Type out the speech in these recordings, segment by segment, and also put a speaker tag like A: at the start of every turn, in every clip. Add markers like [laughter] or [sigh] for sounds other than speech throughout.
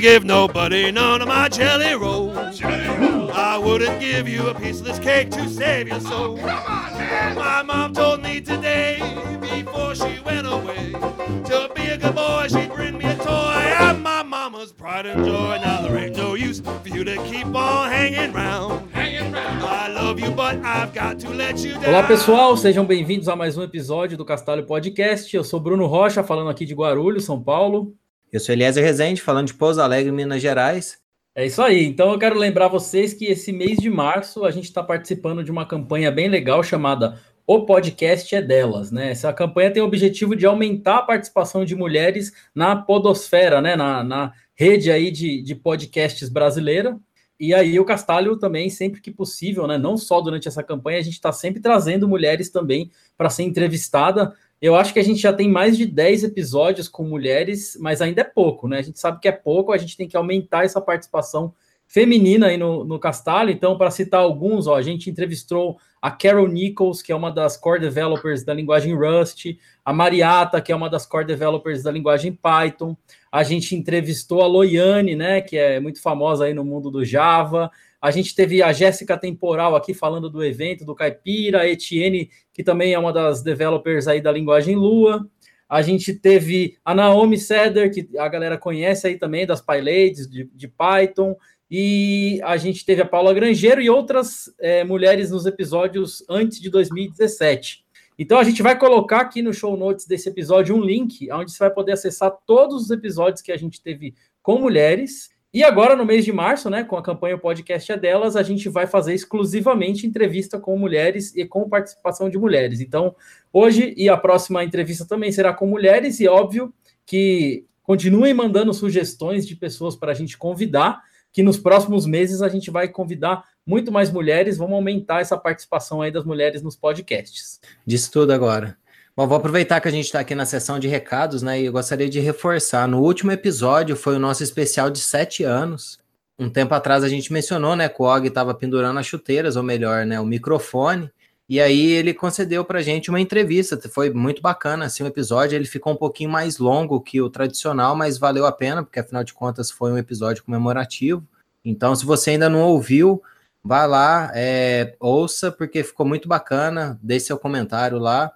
A: gonna give nobody none of my jelly rolls. Jelly rolls. I wouldn't give you a piece of this cake to save your soul. Oh, come on, man. My mom told me today, before she went away, to be a good boy, she'd bring me a toy. I'm my mama's pride and joy. Now there ain't no use for you to keep on hanging round. Hanging round. I love you, but I've got to let you down. Olá, pessoal, sejam bem-vindos a mais um episódio do Castalho Podcast. Eu sou Bruno Rocha, falando aqui de Guarulhos, São Paulo.
B: Eu sou Eliezer Rezende, falando de Pouso Alegre, Minas Gerais.
A: É isso aí. Então eu quero lembrar vocês que esse mês de março a gente está participando de uma campanha bem legal chamada O Podcast é Delas, né? Essa campanha tem o objetivo de aumentar a participação de mulheres na podosfera, né? Na, na rede aí de, de podcasts brasileira. E aí o Castalho também, sempre que possível, né? Não só durante essa campanha, a gente está sempre trazendo mulheres também para ser entrevistada. Eu acho que a gente já tem mais de 10 episódios com mulheres, mas ainda é pouco, né? A gente sabe que é pouco, a gente tem que aumentar essa participação feminina aí no, no Castalho. Então, para citar alguns, ó, a gente entrevistou a Carol Nichols, que é uma das core developers da linguagem Rust, a Mariata, que é uma das core developers da linguagem Python. A gente entrevistou a Loiane, né, que é muito famosa aí no mundo do Java. A gente teve a Jéssica Temporal aqui falando do evento do Caipira, a Etienne, que também é uma das developers aí da linguagem Lua. A gente teve a Naomi Seder, que a galera conhece aí também, das PyLadies, de, de Python. E a gente teve a Paula Grangeiro e outras é, mulheres nos episódios antes de 2017. Então a gente vai colocar aqui no show notes desse episódio um link onde você vai poder acessar todos os episódios que a gente teve com mulheres e agora, no mês de março, né, com a campanha O Podcast é Delas, a gente vai fazer exclusivamente entrevista com mulheres e com participação de mulheres. Então, hoje e a próxima entrevista também será com mulheres, e óbvio que continuem mandando sugestões de pessoas para a gente convidar, que nos próximos meses a gente vai convidar muito mais mulheres, vamos aumentar essa participação aí das mulheres nos podcasts.
B: Diz tudo agora. Bom, vou aproveitar que a gente está aqui na sessão de recados, né? E eu gostaria de reforçar. No último episódio foi o nosso especial de sete anos. Um tempo atrás a gente mencionou, né, que o Og estava pendurando as chuteiras, ou melhor, né, o microfone. E aí ele concedeu para a gente uma entrevista. Foi muito bacana assim o episódio. Ele ficou um pouquinho mais longo que o tradicional, mas valeu a pena, porque afinal de contas foi um episódio comemorativo. Então, se você ainda não ouviu, vá lá, é, ouça, porque ficou muito bacana. Deixe seu comentário lá.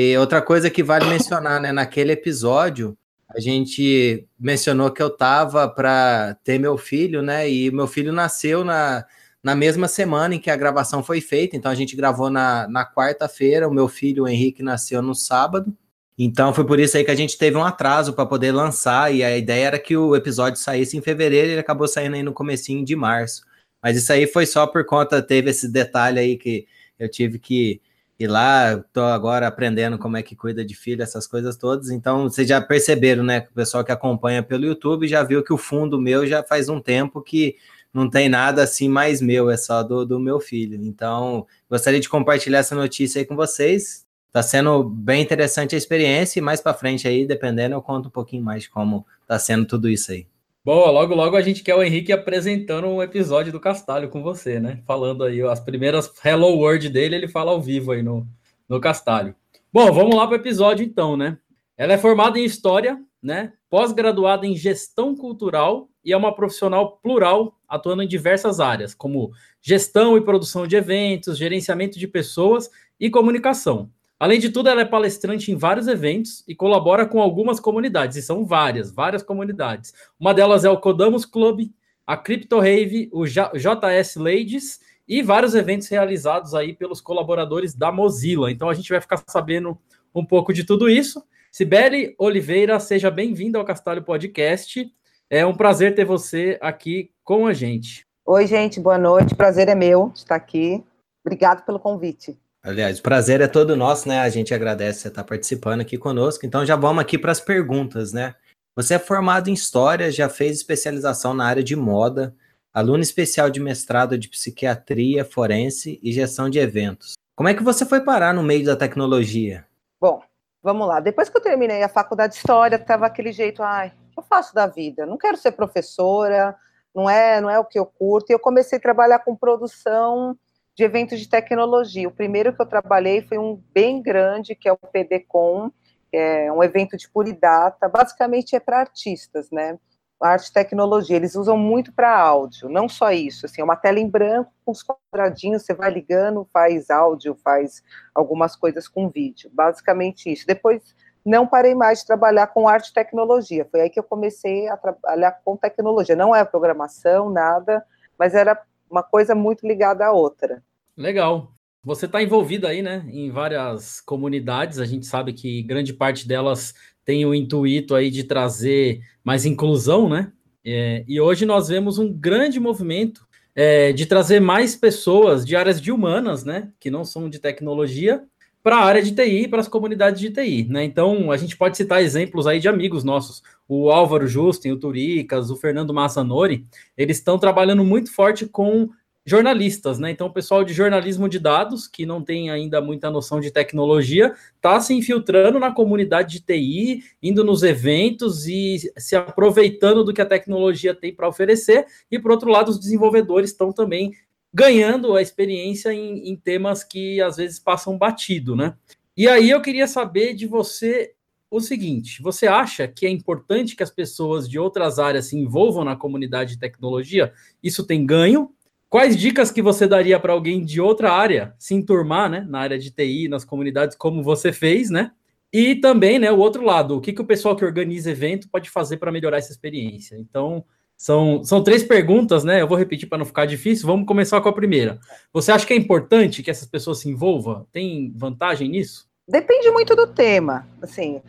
B: E outra coisa que vale mencionar, né? Naquele episódio, a gente mencionou que eu tava para ter meu filho, né? E meu filho nasceu na, na mesma semana em que a gravação foi feita. Então a gente gravou na, na quarta-feira. O meu filho, o Henrique, nasceu no sábado. Então foi por isso aí que a gente teve um atraso para poder lançar. E a ideia era que o episódio saísse em fevereiro e ele acabou saindo aí no comecinho de março. Mas isso aí foi só por conta, teve esse detalhe aí que eu tive que e lá estou agora aprendendo como é que cuida de filho, essas coisas todas. Então, vocês já perceberam, né? O pessoal que acompanha pelo YouTube já viu que o fundo meu já faz um tempo que não tem nada assim mais meu, é só do, do meu filho. Então, gostaria de compartilhar essa notícia aí com vocês. Está sendo bem interessante a experiência e mais para frente aí, dependendo, eu conto um pouquinho mais de como está sendo tudo isso aí.
A: Boa, logo logo a gente quer o Henrique apresentando um episódio do Castalho com você, né? Falando aí as primeiras Hello World dele, ele fala ao vivo aí no, no Castalho. Bom, vamos lá para o episódio então, né? Ela é formada em História, né? Pós-graduada em Gestão Cultural e é uma profissional plural, atuando em diversas áreas, como gestão e produção de eventos, gerenciamento de pessoas e comunicação. Além de tudo, ela é palestrante em vários eventos e colabora com algumas comunidades, e são várias, várias comunidades. Uma delas é o Codamos Club, a Crypto Rave, o JS Ladies e vários eventos realizados aí pelos colaboradores da Mozilla. Então a gente vai ficar sabendo um pouco de tudo isso. Sibeli Oliveira, seja bem-vinda ao Castalho Podcast. É um prazer ter você aqui com a gente.
C: Oi, gente, boa noite. Prazer é meu estar aqui. Obrigado pelo convite.
B: Aliás, o prazer é todo nosso, né? A gente agradece você estar participando aqui conosco. Então já vamos aqui para as perguntas, né? Você é formado em História, já fez especialização na área de moda, aluno especial de mestrado de Psiquiatria Forense e Gestão de Eventos. Como é que você foi parar no meio da tecnologia?
C: Bom, vamos lá. Depois que eu terminei a faculdade de História, estava aquele jeito, ai, eu faço da vida? Não quero ser professora, não é, não é o que eu curto. E eu comecei a trabalhar com produção de eventos de tecnologia. O primeiro que eu trabalhei foi um bem grande, que é o PDCon, que é um evento de puridata, basicamente é para artistas, né? arte e tecnologia, eles usam muito para áudio, não só isso, assim, é uma tela em branco com os quadradinhos, você vai ligando, faz áudio, faz algumas coisas com vídeo, basicamente isso. Depois não parei mais de trabalhar com arte e tecnologia, foi aí que eu comecei a trabalhar com tecnologia, não é programação, nada, mas era uma coisa muito ligada à outra.
A: Legal. Você está envolvido aí, né, em várias comunidades, a gente sabe que grande parte delas tem o intuito aí de trazer mais inclusão, né? É, e hoje nós vemos um grande movimento é, de trazer mais pessoas de áreas de humanas, né? Que não são de tecnologia, para a área de TI, para as comunidades de TI, né? Então a gente pode citar exemplos aí de amigos nossos, o Álvaro Justin, o Turicas, o Fernando Massanori, eles estão trabalhando muito forte com jornalistas, né? Então, o pessoal de jornalismo de dados, que não tem ainda muita noção de tecnologia, está se infiltrando na comunidade de TI, indo nos eventos e se aproveitando do que a tecnologia tem para oferecer. E, por outro lado, os desenvolvedores estão também ganhando a experiência em, em temas que às vezes passam batido, né? E aí eu queria saber de você o seguinte: você acha que é importante que as pessoas de outras áreas se envolvam na comunidade de tecnologia? Isso tem ganho? Quais dicas que você daria para alguém de outra área se enturmar, né, na área de TI, nas comunidades, como você fez, né? E também, né, o outro lado, o que, que o pessoal que organiza evento pode fazer para melhorar essa experiência? Então, são, são três perguntas, né? Eu vou repetir para não ficar difícil. Vamos começar com a primeira. Você acha que é importante que essas pessoas se envolvam? Tem vantagem nisso?
C: Depende muito do tema. Assim,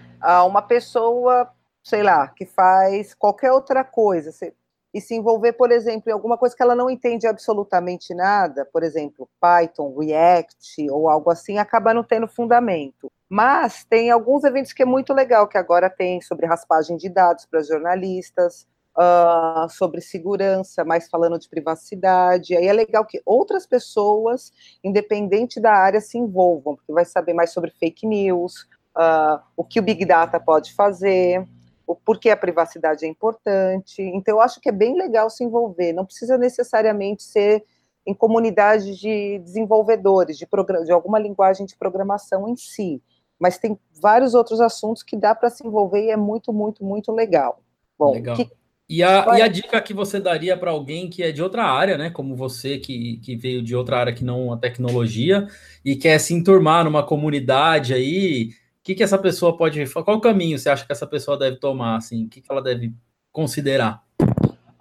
C: uma pessoa, sei lá, que faz qualquer outra coisa, e se envolver, por exemplo, em alguma coisa que ela não entende absolutamente nada, por exemplo, Python, React ou algo assim, acaba não tendo fundamento. Mas tem alguns eventos que é muito legal, que agora tem sobre raspagem de dados para jornalistas, uh, sobre segurança, mais falando de privacidade. Aí é legal que outras pessoas, independente da área, se envolvam, porque vai saber mais sobre fake news, uh, o que o Big Data pode fazer o porquê a privacidade é importante. Então, eu acho que é bem legal se envolver. Não precisa necessariamente ser em comunidade de desenvolvedores, de, de alguma linguagem de programação em si. Mas tem vários outros assuntos que dá para se envolver e é muito, muito, muito legal.
A: Bom, legal. Que... E a, e a, dica que você daria para alguém que é de outra área, né? Como você, que, que veio de outra área que não a tecnologia, e quer se enturmar numa comunidade aí, que, que essa pessoa pode. Qual caminho você acha que essa pessoa deve tomar? Assim? O que, que ela deve considerar?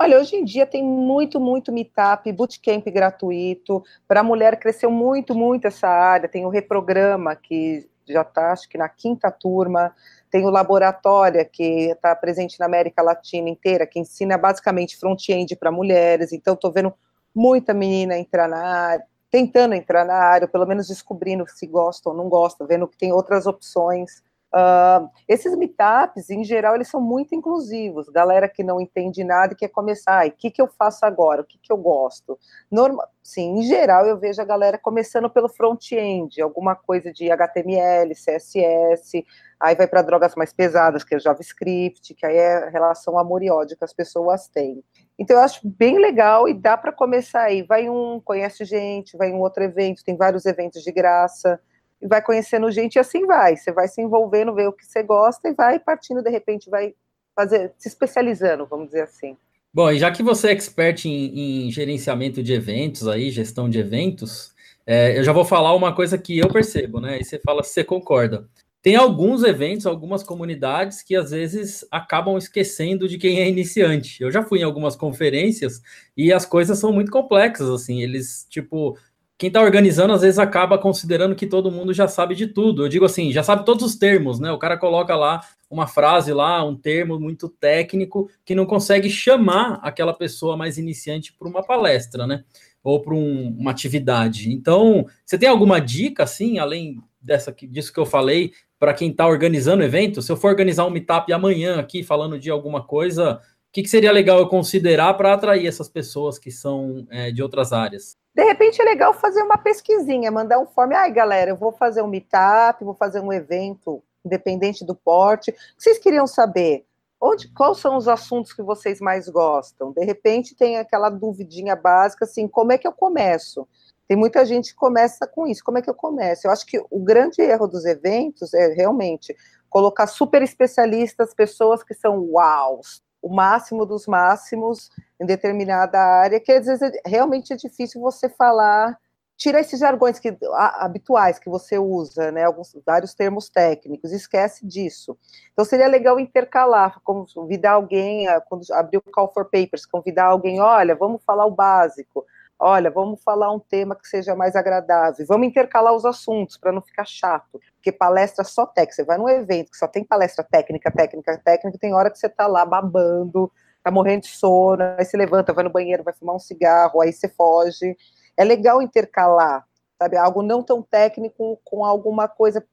C: Olha, hoje em dia tem muito, muito meetup, bootcamp gratuito. Para a mulher cresceu muito, muito essa área. Tem o Reprograma, que já está, acho que na quinta turma. Tem o Laboratória, que está presente na América Latina inteira, que ensina basicamente front-end para mulheres. Então, estou vendo muita menina entrar na área tentando entrar na área, pelo menos descobrindo se gosta ou não gosta, vendo que tem outras opções. Uh, esses meetups, em geral, eles são muito inclusivos. Galera que não entende nada e quer começar, o que, que eu faço agora? O que, que eu gosto? Normal, sim, em geral, eu vejo a galera começando pelo front-end, alguma coisa de HTML, CSS, aí vai para drogas mais pesadas, que é JavaScript, que aí é relação amor e ódio que as pessoas têm. Então, eu acho bem legal e dá para começar aí. Vai um, conhece gente, vai um outro evento, tem vários eventos de graça, e vai conhecendo gente e assim vai. Você vai se envolvendo, ver o que você gosta e vai partindo, de repente, vai fazer, se especializando, vamos dizer assim.
A: Bom, e já que você é expert em, em gerenciamento de eventos aí, gestão de eventos, é, eu já vou falar uma coisa que eu percebo, né? E você fala se você concorda. Tem alguns eventos, algumas comunidades que às vezes acabam esquecendo de quem é iniciante. Eu já fui em algumas conferências e as coisas são muito complexas, assim. Eles, tipo, quem está organizando às vezes acaba considerando que todo mundo já sabe de tudo. Eu digo assim, já sabe todos os termos, né? O cara coloca lá uma frase lá, um termo muito técnico que não consegue chamar aquela pessoa mais iniciante para uma palestra, né? Ou para um, uma atividade. Então, você tem alguma dica assim, além dessa disso que eu falei, para quem está organizando evento, se eu for organizar um meetup amanhã aqui falando de alguma coisa, o que, que seria legal eu considerar para atrair essas pessoas que são é, de outras áreas?
C: De repente é legal fazer uma pesquisinha, mandar um form. Ai, galera, eu vou fazer um meetup, vou fazer um evento, independente do porte. O que vocês queriam saber? Onde, quais são os assuntos que vocês mais gostam? De repente tem aquela duvidinha básica assim, como é que eu começo? Tem muita gente que começa com isso. Como é que eu começo? Eu acho que o grande erro dos eventos é realmente colocar super especialistas, pessoas que são uaus, o máximo dos máximos em determinada área, que às vezes é, realmente é difícil você falar, tira esses jargões que, habituais que você usa, né, alguns, vários termos técnicos, esquece disso. Então seria legal intercalar, convidar alguém, quando abrir o Call for Papers, convidar alguém, olha, vamos falar o básico, olha, vamos falar um tema que seja mais agradável, vamos intercalar os assuntos para não ficar chato, porque palestra só técnica, você vai num evento que só tem palestra técnica, técnica, técnica, tem hora que você está lá babando, tá morrendo de sono, aí você levanta, vai no banheiro, vai fumar um cigarro, aí você foge. É legal intercalar, sabe, algo não tão técnico com alguma coisa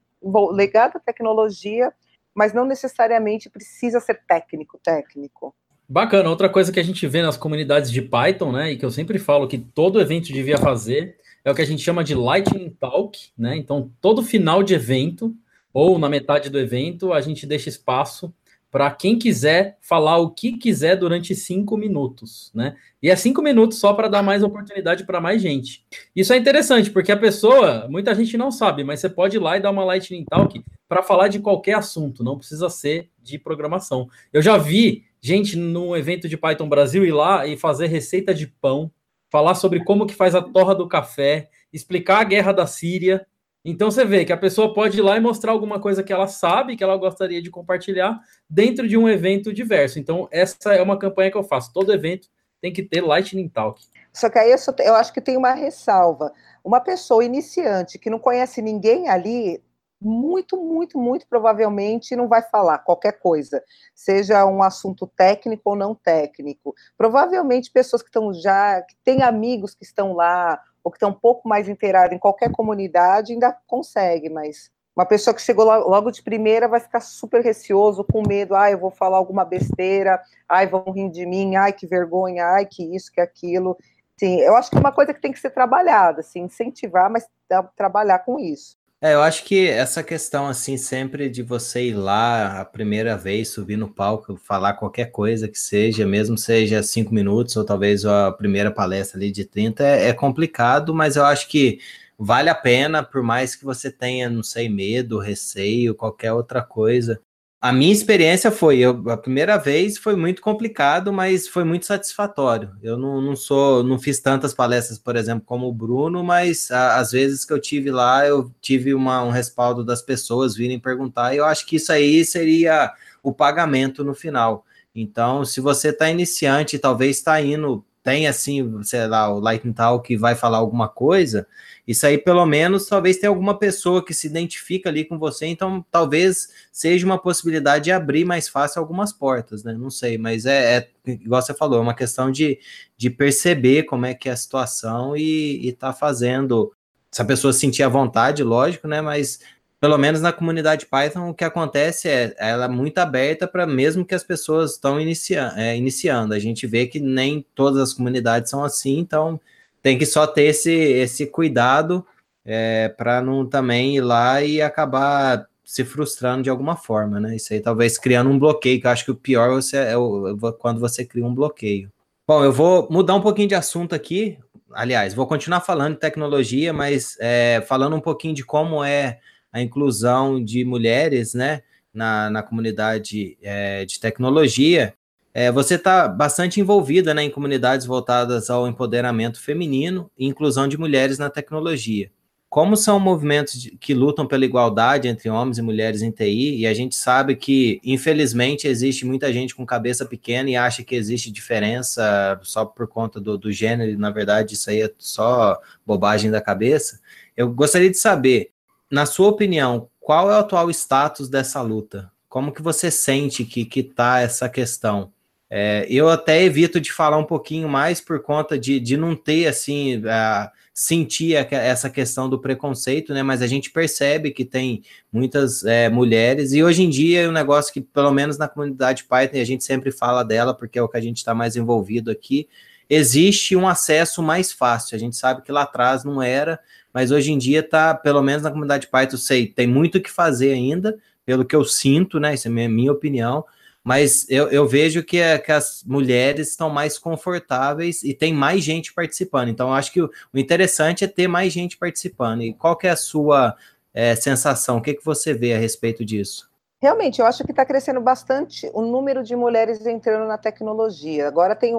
C: ligada à tecnologia, mas não necessariamente precisa ser técnico, técnico.
A: Bacana. Outra coisa que a gente vê nas comunidades de Python, né, e que eu sempre falo que todo evento devia fazer, é o que a gente chama de Lightning Talk, né? Então, todo final de evento ou na metade do evento, a gente deixa espaço para quem quiser falar o que quiser durante cinco minutos, né? E é cinco minutos só para dar mais oportunidade para mais gente. Isso é interessante, porque a pessoa, muita gente não sabe, mas você pode ir lá e dar uma Lightning Talk para falar de qualquer assunto, não precisa ser de programação. Eu já vi gente no evento de Python Brasil ir lá e fazer receita de pão, falar sobre como que faz a torra do café, explicar a guerra da Síria. Então você vê que a pessoa pode ir lá e mostrar alguma coisa que ela sabe, que ela gostaria de compartilhar dentro de um evento diverso. Então essa é uma campanha que eu faço. Todo evento tem que ter Lightning Talk.
C: Só que aí eu, eu acho que tem uma ressalva. Uma pessoa iniciante que não conhece ninguém ali, muito, muito, muito provavelmente não vai falar qualquer coisa, seja um assunto técnico ou não técnico. Provavelmente pessoas que estão já, que têm amigos que estão lá, ou que estão um pouco mais inteiradas em qualquer comunidade, ainda consegue, mas uma pessoa que chegou logo de primeira vai ficar super receoso, com medo, ai, eu vou falar alguma besteira, ai, vão rir de mim, ai, que vergonha, ai, que isso, que aquilo. Sim, eu acho que é uma coisa que tem que ser trabalhada, assim, incentivar, mas trabalhar com isso.
B: É, eu acho que essa questão, assim, sempre de você ir lá a primeira vez, subir no palco, falar qualquer coisa que seja, mesmo seja cinco minutos, ou talvez a primeira palestra ali de 30, é, é complicado, mas eu acho que vale a pena, por mais que você tenha, não sei, medo, receio, qualquer outra coisa, a minha experiência foi, eu, a primeira vez foi muito complicado, mas foi muito satisfatório. Eu não, não sou, não fiz tantas palestras, por exemplo, como o Bruno, mas às vezes que eu tive lá, eu tive uma, um respaldo das pessoas virem perguntar, e eu acho que isso aí seria o pagamento no final. Então, se você está iniciante, talvez está indo, tem assim, sei lá, o Lightning Talk que vai falar alguma coisa, isso aí, pelo menos, talvez tenha alguma pessoa que se identifica ali com você, então talvez seja uma possibilidade de abrir mais fácil algumas portas, né? Não sei, mas é, é igual você falou, é uma questão de, de perceber como é que é a situação e, estar tá fazendo. Se a pessoa sentir a vontade, lógico, né? Mas pelo menos na comunidade Python, o que acontece é ela é muito aberta para mesmo que as pessoas estão inicia é, iniciando. A gente vê que nem todas as comunidades são assim, então tem que só ter esse, esse cuidado é, para não também ir lá e acabar se frustrando de alguma forma, né? Isso aí talvez criando um bloqueio, que eu acho que o pior você, é o, quando você cria um bloqueio. Bom, eu vou mudar um pouquinho de assunto aqui. Aliás, vou continuar falando de tecnologia, mas é, falando um pouquinho de como é a inclusão de mulheres, né, na, na comunidade é, de tecnologia. É, você está bastante envolvida né, em comunidades voltadas ao empoderamento feminino e inclusão de mulheres na tecnologia. Como são movimentos que lutam pela igualdade entre homens e mulheres em TI, e a gente sabe que, infelizmente, existe muita gente com cabeça pequena e acha que existe diferença só por conta do, do gênero, e na verdade isso aí é só bobagem da cabeça. Eu gostaria de saber, na sua opinião, qual é o atual status dessa luta? Como que você sente que está essa questão? É, eu até evito de falar um pouquinho mais por conta de, de não ter, assim, uh, sentir a, essa questão do preconceito, né? Mas a gente percebe que tem muitas é, mulheres, e hoje em dia é um negócio que, pelo menos na comunidade Python, a gente sempre fala dela, porque é o que a gente está mais envolvido aqui, existe um acesso mais fácil. A gente sabe que lá atrás não era, mas hoje em dia tá, pelo menos na comunidade Python, sei, tem muito o que fazer ainda, pelo que eu sinto, né? Isso é minha, minha opinião mas eu, eu vejo que, é, que, as mulheres estão mais confortáveis e tem mais gente participando. Então, acho que o, o, interessante é ter mais gente participando. E qual que é a sua é, sensação? O que, que você vê a respeito disso?
C: Realmente, eu acho que está crescendo bastante o número de mulheres entrando na tecnologia. Agora tem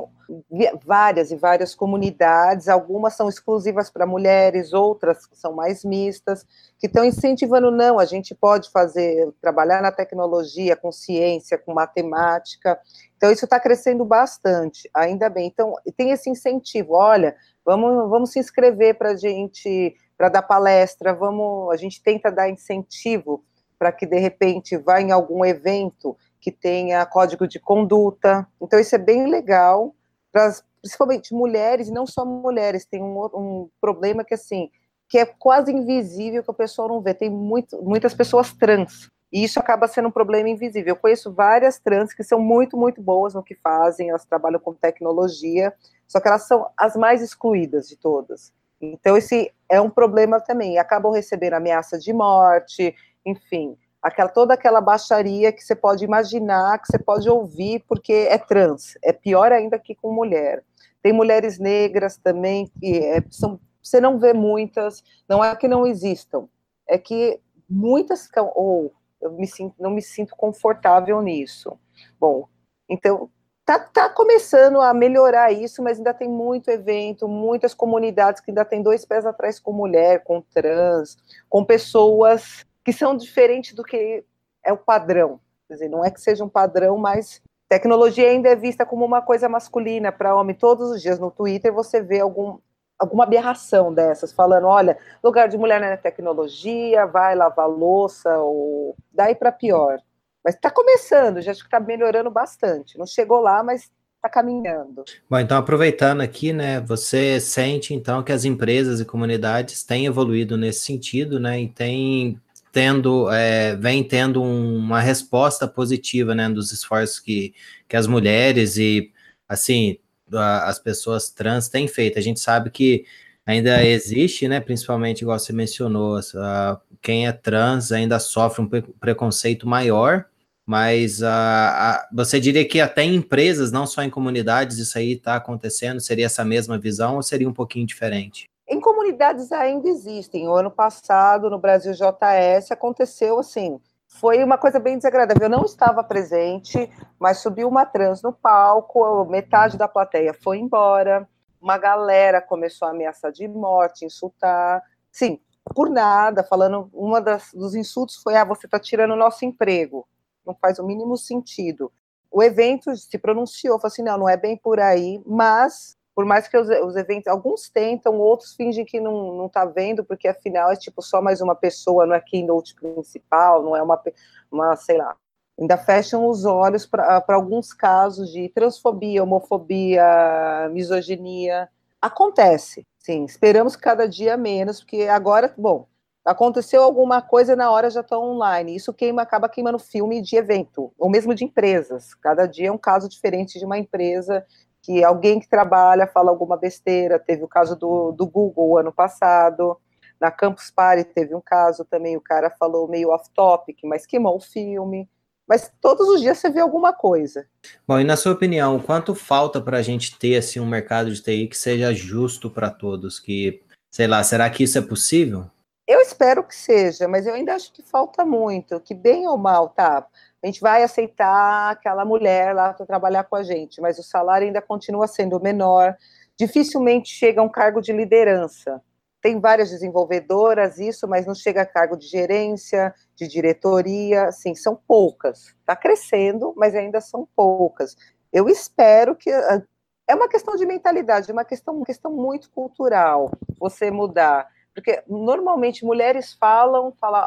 C: várias e várias comunidades, algumas são exclusivas para mulheres, outras são mais mistas, que estão incentivando, não, a gente pode fazer, trabalhar na tecnologia, com ciência, com matemática. Então, isso está crescendo bastante, ainda bem. Então, tem esse incentivo, olha, vamos, vamos se inscrever para a gente, para dar palestra, vamos, a gente tenta dar incentivo para que de repente vá em algum evento que tenha código de conduta. Então isso é bem legal para principalmente mulheres não só mulheres. Tem um, um problema que assim que é quase invisível que o pessoal não vê. Tem muito, muitas pessoas trans e isso acaba sendo um problema invisível. Eu conheço várias trans que são muito, muito boas no que fazem, elas trabalham com tecnologia, só que elas são as mais excluídas de todas. Então, esse é um problema também. Acabam recebendo ameaça de morte, enfim, aquela, toda aquela baixaria que você pode imaginar, que você pode ouvir, porque é trans, é pior ainda que com mulher. Tem mulheres negras também, que é, são, você não vê muitas, não é que não existam, é que muitas, ou eu me sinto, não me sinto confortável nisso. Bom, então, tá, tá começando a melhorar isso, mas ainda tem muito evento, muitas comunidades que ainda tem dois pés atrás com mulher, com trans, com pessoas que são diferentes do que é o padrão. Quer dizer, não é que seja um padrão, mas tecnologia ainda é vista como uma coisa masculina para homem. Todos os dias no Twitter você vê algum, alguma aberração dessas, falando, olha, lugar de mulher na tecnologia, vai lavar louça, ou daí para pior. Mas está começando, já acho que está melhorando bastante. Não chegou lá, mas está caminhando.
B: Bom, então aproveitando aqui, né, você sente então que as empresas e comunidades têm evoluído nesse sentido, né, e têm tendo, é, vem tendo um, uma resposta positiva, né, dos esforços que, que as mulheres e, assim, a, as pessoas trans têm feito. A gente sabe que ainda existe, né, principalmente, igual você mencionou, a, quem é trans ainda sofre um preconceito maior, mas a, você diria que até em empresas, não só em comunidades, isso aí está acontecendo? Seria essa mesma visão ou seria um pouquinho diferente?
C: Em comunidades ainda existem. O ano passado, no Brasil JS, aconteceu assim. Foi uma coisa bem desagradável. Eu não estava presente, mas subiu uma trans no palco, metade da plateia foi embora. Uma galera começou a ameaçar de morte, insultar. Sim, por nada, falando. Uma das, dos insultos foi: ah, você está tirando o nosso emprego. Não faz o mínimo sentido. O evento se pronunciou, falou assim: não, não é bem por aí, mas por mais que os, os, eventos, alguns tentam, outros fingem que não, não tá vendo, porque afinal é tipo só mais uma pessoa, não é keynote principal, não é uma, uma sei lá, ainda fecham os olhos para alguns casos de transfobia, homofobia, misoginia. Acontece, sim, esperamos cada dia menos, porque agora, bom, aconteceu alguma coisa na hora já estão online. Isso queima, acaba queimando filme de evento, ou mesmo de empresas. Cada dia é um caso diferente de uma empresa que alguém que trabalha fala alguma besteira. Teve o caso do, do Google ano passado. Na Campus Party teve um caso também, o cara falou meio off-topic, mas queimou o filme. Mas todos os dias você vê alguma coisa.
B: Bom, e na sua opinião, quanto falta para a gente ter assim, um mercado de TI que seja justo para todos? Que, sei lá, será que isso é possível?
C: Eu espero que seja, mas eu ainda acho que falta muito, que bem ou mal, tá? A gente vai aceitar aquela mulher lá para trabalhar com a gente, mas o salário ainda continua sendo menor, dificilmente chega a um cargo de liderança. Tem várias desenvolvedoras, isso, mas não chega a cargo de gerência, de diretoria, assim, são poucas. Está crescendo, mas ainda são poucas. Eu espero que ah, é uma questão de mentalidade, uma questão, uma questão muito cultural, você mudar. Porque normalmente mulheres falam, falam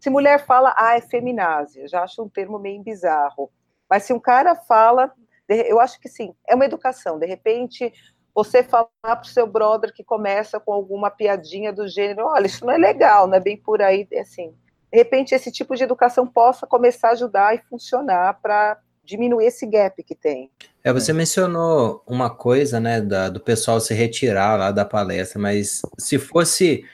C: se mulher fala, ah, é feminásia, já acho um termo meio bizarro. Mas se um cara fala, eu acho que sim, é uma educação. De repente, você falar para o seu brother que começa com alguma piadinha do gênero, olha, isso não é legal, não é bem por aí, é assim. De repente, esse tipo de educação possa começar a ajudar e funcionar para diminuir esse gap que tem.
B: É, você mencionou uma coisa, né, da, do pessoal se retirar lá da palestra, mas se fosse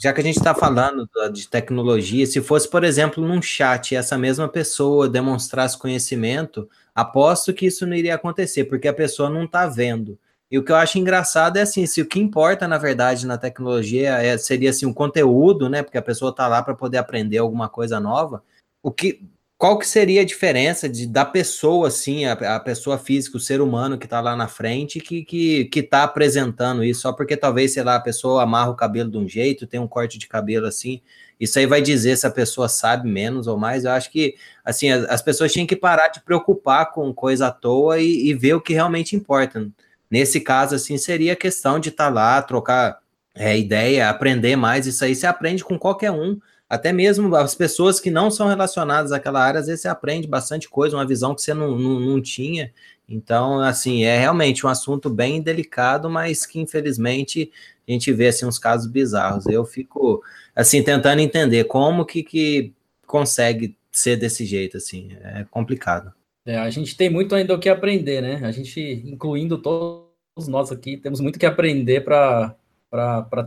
B: já que a gente está falando de tecnologia, se fosse, por exemplo, num chat, essa mesma pessoa demonstrasse conhecimento, aposto que isso não iria acontecer, porque a pessoa não está vendo. E o que eu acho engraçado é assim, se o que importa, na verdade, na tecnologia é, seria assim, o conteúdo, né? Porque a pessoa está lá para poder aprender alguma coisa nova. o que qual que seria a diferença de, da pessoa, assim, a, a pessoa física, o ser humano que está lá na frente, que, que, que tá apresentando isso, só porque talvez, sei lá, a pessoa amarra o cabelo de um jeito, tem um corte de cabelo assim, isso aí vai dizer se a pessoa sabe menos ou mais. Eu acho que, assim, as, as pessoas tinham que parar de preocupar com coisa à toa e, e ver o que realmente importa. Nesse caso, assim, seria a questão de estar tá lá, trocar é, ideia, aprender mais, isso aí você aprende com qualquer um, até mesmo as pessoas que não são relacionadas àquela área, às vezes você aprende bastante coisa, uma visão que você não, não, não tinha. Então, assim, é realmente um assunto bem delicado, mas que infelizmente a gente vê assim uns casos bizarros. Eu fico assim tentando entender como que, que consegue ser desse jeito assim. É complicado.
A: É, a gente tem muito ainda o que aprender, né? A gente, incluindo todos nós aqui, temos muito que aprender para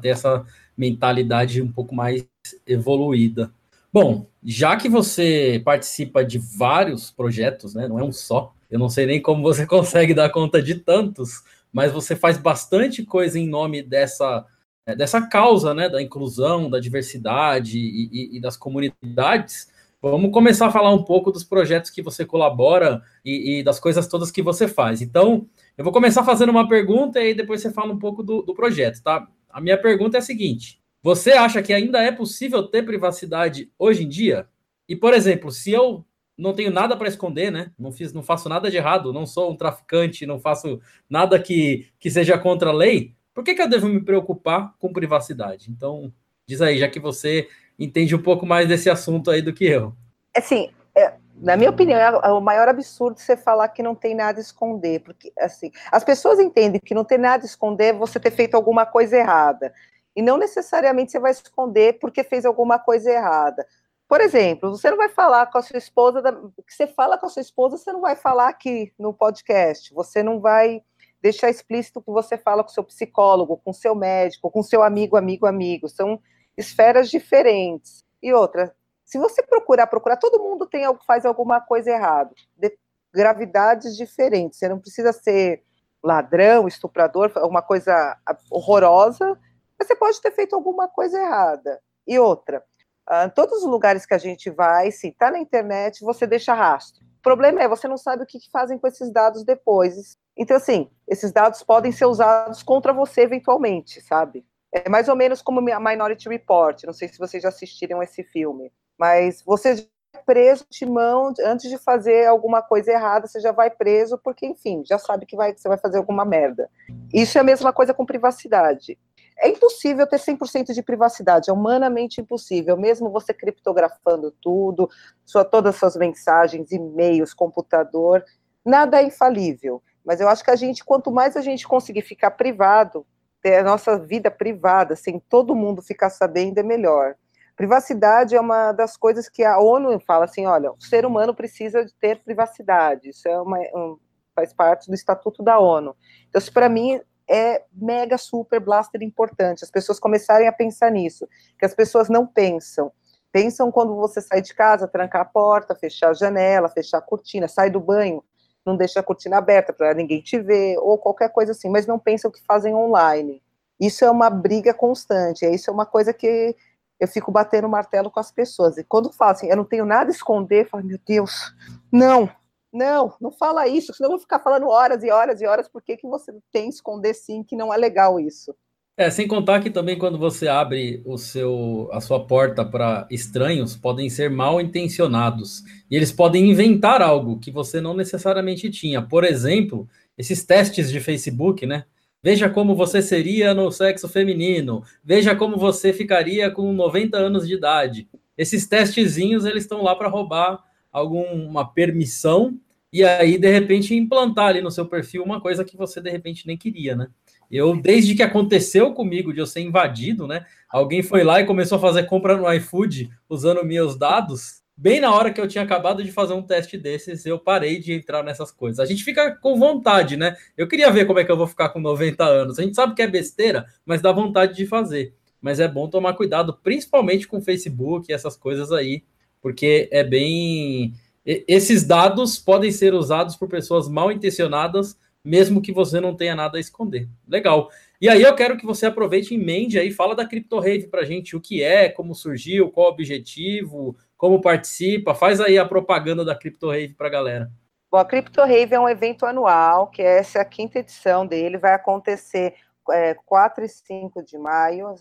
A: ter essa mentalidade um pouco mais evoluída. Bom, já que você participa de vários projetos, né, não é um só, eu não sei nem como você [laughs] consegue dar conta de tantos, mas você faz bastante coisa em nome dessa, é, dessa causa, né, da inclusão, da diversidade e, e, e das comunidades. Vamos começar a falar um pouco dos projetos que você colabora e, e, das coisas todas que você faz. Então, eu vou começar fazendo uma pergunta e depois você fala um pouco do, do projeto, tá? A minha pergunta é a seguinte: você acha que ainda é possível ter privacidade hoje em dia? E, por exemplo, se eu não tenho nada para esconder, né? Não fiz, não faço nada de errado, não sou um traficante, não faço nada que, que seja contra a lei. Por que, que eu devo me preocupar com privacidade? Então, diz aí, já que você entende um pouco mais desse assunto aí do que eu.
C: Assim, é, na minha opinião, é o maior absurdo você falar que não tem nada a esconder, porque assim, as pessoas entendem que não tem nada a esconder é você ter feito alguma coisa errada. E não necessariamente você vai esconder porque fez alguma coisa errada. Por exemplo, você não vai falar com a sua esposa, o que você fala com a sua esposa, você não vai falar aqui no podcast, você não vai deixar explícito que você fala com seu psicólogo, com seu médico, com seu amigo, amigo, amigo. São esferas diferentes. E outra, se você procurar, procurar, todo mundo tem faz alguma coisa errada, de gravidades diferentes. Você não precisa ser ladrão, estuprador, uma coisa horrorosa, mas você pode ter feito alguma coisa errada. E outra, uh, todos os lugares que a gente vai, se está na internet, você deixa rastro. O problema é você não sabe o que, que fazem com esses dados depois. Então, assim, esses dados podem ser usados contra você eventualmente, sabe? É mais ou menos como a Minority Report. Não sei se vocês já assistiram esse filme. Mas você já é preso de mão, antes de fazer alguma coisa errada, você já vai preso, porque, enfim, já sabe que, vai, que você vai fazer alguma merda. Isso é a mesma coisa com privacidade. É impossível ter 100% de privacidade, é humanamente impossível, mesmo você criptografando tudo, sua, todas as suas mensagens, e-mails, computador, nada é infalível. Mas eu acho que a gente, quanto mais a gente conseguir ficar privado, ter a nossa vida privada, sem todo mundo ficar sabendo, é melhor. Privacidade é uma das coisas que a ONU fala assim, olha, o ser humano precisa ter privacidade, isso é uma, um, faz parte do Estatuto da ONU. Então, para mim é mega, super, blaster importante, as pessoas começarem a pensar nisso, que as pessoas não pensam. Pensam quando você sai de casa, trancar a porta, fechar a janela, fechar a cortina, sai do banho, não deixa a cortina aberta para ninguém te ver, ou qualquer coisa assim, mas não pensam o que fazem online. Isso é uma briga constante, isso é uma coisa que eu fico batendo martelo com as pessoas. E quando falam assim, eu não tenho nada a esconder, eu falo, meu Deus, não, não, não fala isso, senão eu vou ficar falando horas e horas e horas, por que, que você tem que esconder sim, que não é legal isso.
A: É, sem contar que também quando você abre o seu, a sua porta para estranhos, podem ser mal intencionados. E eles podem inventar algo que você não necessariamente tinha. Por exemplo, esses testes de Facebook, né? Veja como você seria no sexo feminino. Veja como você ficaria com 90 anos de idade. Esses testezinhos, eles estão lá para roubar alguma permissão e aí, de repente, implantar ali no seu perfil uma coisa que você, de repente, nem queria, né? Eu, desde que aconteceu comigo de eu ser invadido, né? Alguém foi lá e começou a fazer compra no iFood usando meus dados bem na hora que eu tinha acabado de fazer um teste desses, eu parei de entrar nessas coisas. A gente fica com vontade, né? Eu queria ver como é que eu vou ficar com 90 anos. A gente sabe que é besteira, mas dá vontade de fazer. Mas é bom tomar cuidado, principalmente com Facebook e essas coisas aí, porque é bem. Esses dados podem ser usados por pessoas mal intencionadas, mesmo que você não tenha nada a esconder. Legal. E aí eu quero que você aproveite e emende aí, fala da CryptoRave para gente, o que é, como surgiu, qual o objetivo, como participa? Faz aí a propaganda da Crypto Rave para a galera.
C: Bom, a Crypto Rave é um evento anual, que essa é a quinta edição dele, vai acontecer é, 4 e 5 de maio,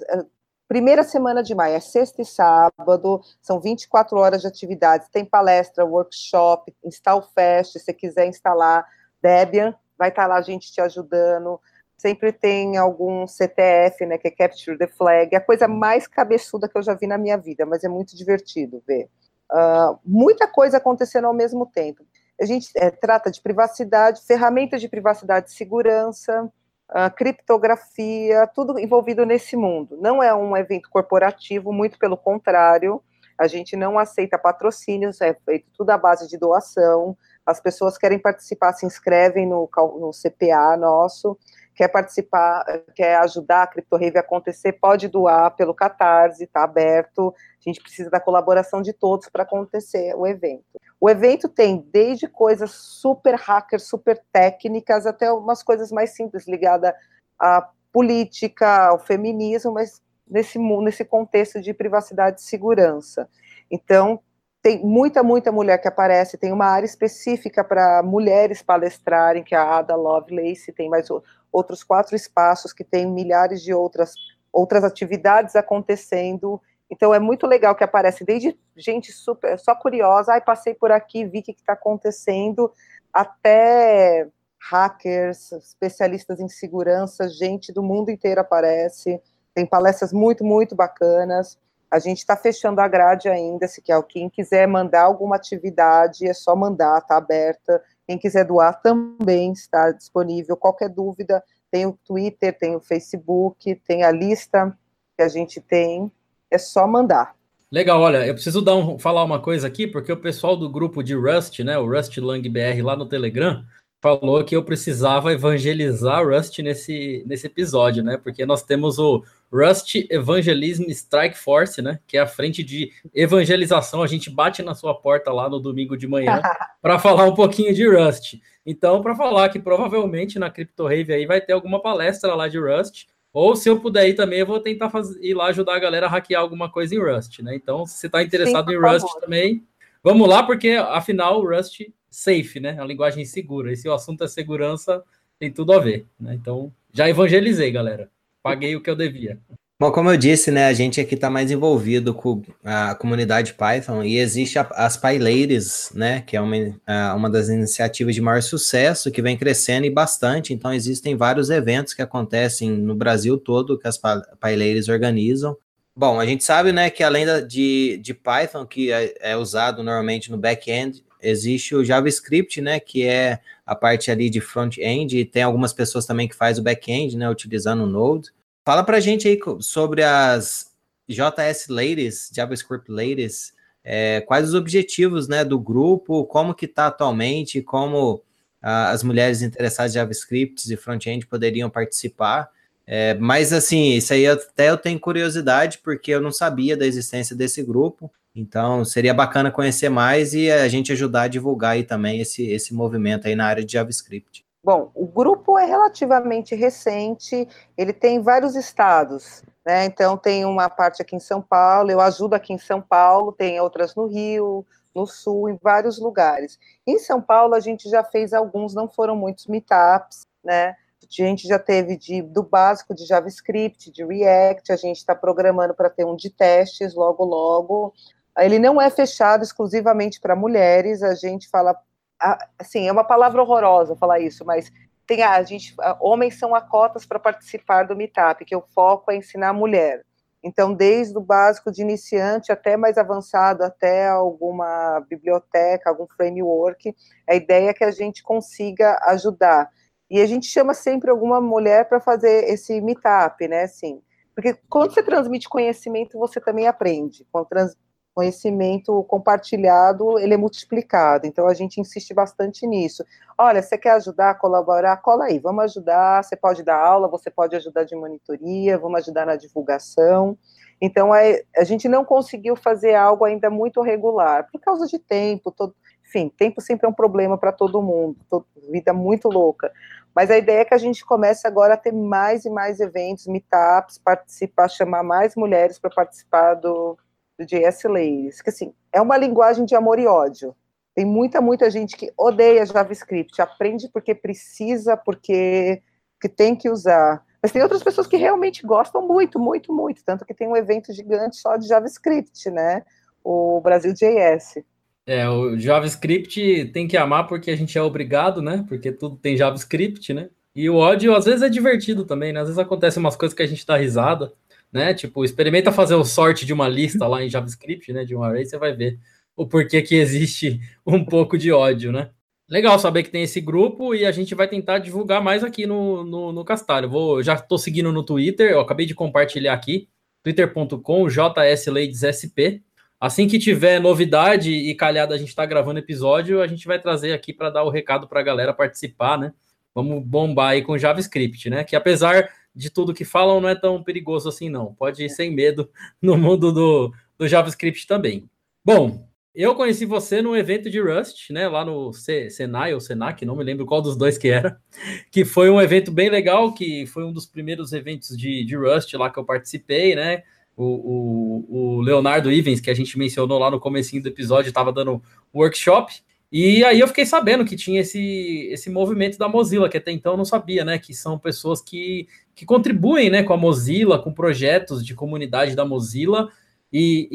C: primeira semana de maio, é sexta e sábado, são 24 horas de atividades, tem palestra, workshop, install fest, se você quiser instalar Debian, vai estar lá a gente te ajudando, sempre tem algum CTF, né, que é Capture the Flag, é a coisa mais cabeçuda que eu já vi na minha vida, mas é muito divertido ver. Uh, muita coisa acontecendo ao mesmo tempo. A gente é, trata de privacidade, ferramentas de privacidade e segurança, criptografia, tudo envolvido nesse mundo. Não é um evento corporativo, muito pelo contrário, a gente não aceita patrocínios, é feito tudo à base de doação, as pessoas querem participar, se inscrevem no, no CPA nosso, quer participar, quer ajudar a CryptoRave a acontecer, pode doar pelo Catarse, está aberto. A gente precisa da colaboração de todos para acontecer o evento. O evento tem desde coisas super hackers, super técnicas, até umas coisas mais simples, ligadas à política, ao feminismo, mas nesse, nesse contexto de privacidade e segurança. Então, tem muita, muita mulher que aparece, tem uma área específica para mulheres palestrarem, que é a Ada Lovelace, tem mais outros quatro espaços que tem milhares de outras, outras atividades acontecendo. Então é muito legal que aparece desde gente super, só curiosa, ai, passei por aqui, vi o que está acontecendo, até hackers, especialistas em segurança, gente do mundo inteiro aparece. Tem palestras muito, muito bacanas. A gente está fechando a grade ainda, se quer, quem quiser mandar alguma atividade, é só mandar, está aberta. Quem quiser doar também está disponível. Qualquer dúvida, tem o Twitter, tem o Facebook, tem a lista que a gente tem, é só mandar.
A: Legal, olha, eu preciso dar um, falar uma coisa aqui, porque o pessoal do grupo de Rust, né, o Rust Lang BR lá no Telegram, falou que eu precisava evangelizar Rust nesse, nesse episódio, né? Porque nós temos o Rust Evangelism Strike Force, né? Que é a frente de evangelização. A gente bate na sua porta lá no domingo de manhã [laughs] para falar um pouquinho de Rust. Então, para falar que provavelmente na Crypto Rave aí vai ter alguma palestra lá de Rust. Ou se eu puder ir também, eu vou tentar fazer, ir lá ajudar a galera a hackear alguma coisa em Rust, né? Então, se você está interessado Sim, em Rust também, vamos lá, porque afinal o Rust safe, né? A linguagem segura. E se o assunto é segurança, tem tudo a ver, né? Então, já evangelizei, galera. Paguei o que eu devia.
B: Bom, como eu disse, né, a gente aqui está mais envolvido com a comunidade Python e existe a, as PyLadies, né, que é uma, uma das iniciativas de maior sucesso que vem crescendo e bastante. Então, existem vários eventos que acontecem no Brasil todo que as PyLadies organizam. Bom, a gente sabe, né, que além de, de Python, que é, é usado normalmente no back-end, existe o JavaScript, né, que é a parte ali de front-end, e tem algumas pessoas também que faz o back-end, né, utilizando o Node. Fala pra gente aí sobre as JS Ladies, JavaScript Ladies, é, quais os objetivos, né, do grupo, como que tá atualmente, como ah, as mulheres interessadas em JavaScript e front-end poderiam participar. É, mas assim, isso aí até eu tenho curiosidade, porque eu não sabia da existência desse grupo. Então, seria bacana conhecer mais e a gente ajudar a divulgar aí também esse, esse movimento aí na área de JavaScript.
C: Bom, o grupo é relativamente recente, ele tem vários estados, né? Então, tem uma parte aqui em São Paulo, eu ajudo aqui em São Paulo, tem outras no Rio, no Sul, em vários lugares. Em São Paulo, a gente já fez alguns, não foram muitos meetups, né? A gente já teve de, do básico de JavaScript, de React, a gente está programando para ter um de testes logo, logo. Ele não é fechado exclusivamente para mulheres, a gente fala, assim, é uma palavra horrorosa falar isso, mas tem a, a gente, a, homens são a cotas para participar do Meetup, que o foco é ensinar a mulher. Então, desde o básico de iniciante até mais avançado, até alguma biblioteca, algum framework, a ideia é que a gente consiga ajudar. E a gente chama sempre alguma mulher para fazer esse meetup, né? Assim, porque quando você transmite conhecimento, você também aprende. Quando trans, conhecimento compartilhado, ele é multiplicado, então a gente insiste bastante nisso. Olha, você quer ajudar, colaborar? Cola aí, vamos ajudar, você pode dar aula, você pode ajudar de monitoria, vamos ajudar na divulgação. Então, é, a gente não conseguiu fazer algo ainda muito regular, por causa de tempo, todo, enfim, tempo sempre é um problema para todo mundo, todo, vida muito louca. Mas a ideia é que a gente comece agora a ter mais e mais eventos, meetups, participar, chamar mais mulheres para participar do, do JS Layers, que assim, é uma linguagem de amor e ódio. Tem muita, muita gente que odeia JavaScript, aprende porque precisa, porque que tem que usar. Mas tem outras pessoas que realmente gostam muito, muito, muito. Tanto que tem um evento gigante só de JavaScript, né? O Brasil JS.
A: É, o JavaScript tem que amar porque a gente é obrigado, né? Porque tudo tem JavaScript, né? E o ódio às vezes é divertido também, né? Às vezes acontecem umas coisas que a gente dá risada, né? Tipo, experimenta fazer o sorte de uma lista lá em JavaScript, né? De um array, você vai ver o porquê que existe um pouco de ódio, né? Legal saber que tem esse grupo e a gente vai tentar divulgar mais aqui no, no, no Castalho. Vou, já estou seguindo no Twitter, eu acabei de compartilhar aqui, twitter.com, JSLadesSP. Assim que tiver novidade e calhada a gente está gravando episódio, a gente vai trazer aqui para dar o recado para a galera participar, né? Vamos bombar aí com JavaScript, né? Que apesar de tudo que falam, não é tão perigoso assim, não. Pode ir sem medo [laughs] no mundo do, do JavaScript também. Bom, eu conheci você no evento de Rust, né? Lá no Senai ou Senac, não me lembro qual dos dois que era, que foi um evento bem legal, que foi um dos primeiros eventos de, de Rust lá que eu participei, né? O, o, o Leonardo Ivens, que a gente mencionou lá no comecinho do episódio, estava dando workshop. E aí eu fiquei sabendo que tinha esse, esse movimento da Mozilla, que até então eu não sabia, né? Que são pessoas que, que contribuem né, com a Mozilla, com projetos de comunidade da Mozilla, e,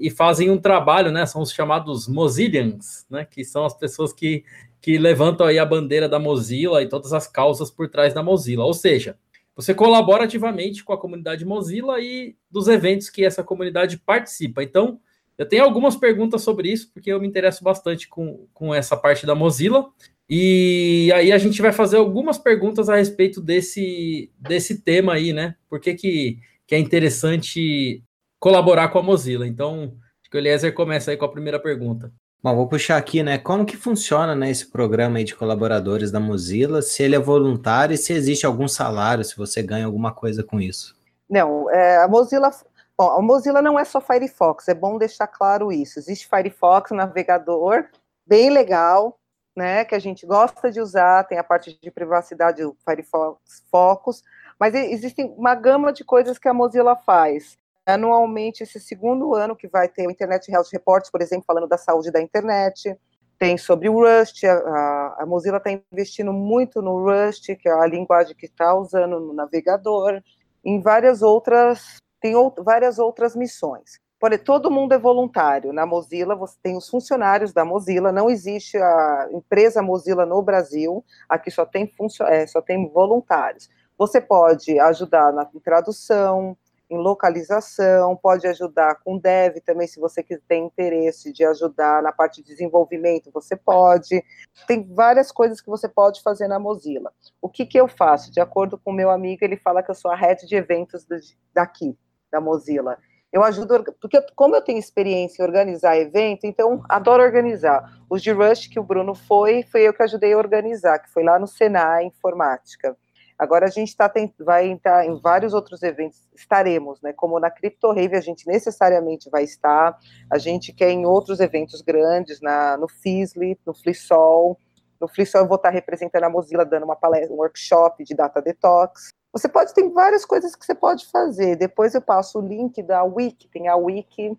A: e, e, fazem um trabalho, né? São os chamados Mozillians, né? Que são as pessoas que, que levantam aí a bandeira da Mozilla e todas as causas por trás da Mozilla. Ou seja, você colabora ativamente com a comunidade Mozilla e dos eventos que essa comunidade participa. Então, eu tenho algumas perguntas sobre isso, porque eu me interesso bastante com, com essa parte da Mozilla. E aí a gente vai fazer algumas perguntas a respeito desse, desse tema aí, né? Por que, que, que é interessante colaborar com a Mozilla. Então, acho que o Eliezer começa aí com a primeira pergunta.
B: Bom, vou puxar aqui, né? Como que funciona né, esse programa aí de colaboradores da Mozilla? Se ele é voluntário e se existe algum salário, se você ganha alguma coisa com isso?
C: Não, é, a Mozilla. Bom, a Mozilla não é só Firefox, é bom deixar claro isso. Existe Firefox, navegador, bem legal, né? Que a gente gosta de usar, tem a parte de privacidade do Firefox Focus, mas existe uma gama de coisas que a Mozilla faz anualmente esse segundo ano que vai ter o Internet Health Reports, por exemplo, falando da saúde da internet, tem sobre o Rust, a, a Mozilla está investindo muito no Rust, que é a linguagem que está usando no navegador, em várias outras, tem ou, várias outras missões. Todo mundo é voluntário. Na Mozilla, você tem os funcionários da Mozilla, não existe a empresa Mozilla no Brasil, aqui só tem, é, só tem voluntários. Você pode ajudar na tradução, em localização, pode ajudar com dev também, se você tem interesse de ajudar na parte de desenvolvimento, você pode. Tem várias coisas que você pode fazer na Mozilla. O que, que eu faço? De acordo com o meu amigo, ele fala que eu sou a head de eventos daqui, da Mozilla. Eu ajudo, porque como eu tenho experiência em organizar evento, então adoro organizar. Os de Rush que o Bruno foi, foi eu que ajudei a organizar, que foi lá no Senai Informática. Agora a gente tá, vai entrar em vários outros eventos, estaremos, né? Como na Crypto Rave a gente necessariamente vai estar, a gente quer em outros eventos grandes, na, no FISLI, no FliSol. No FliSol eu vou estar representando a Mozilla, dando uma palestra, um workshop de Data Detox. Você pode, tem várias coisas que você pode fazer. Depois eu passo o link da Wiki, tem a Wiki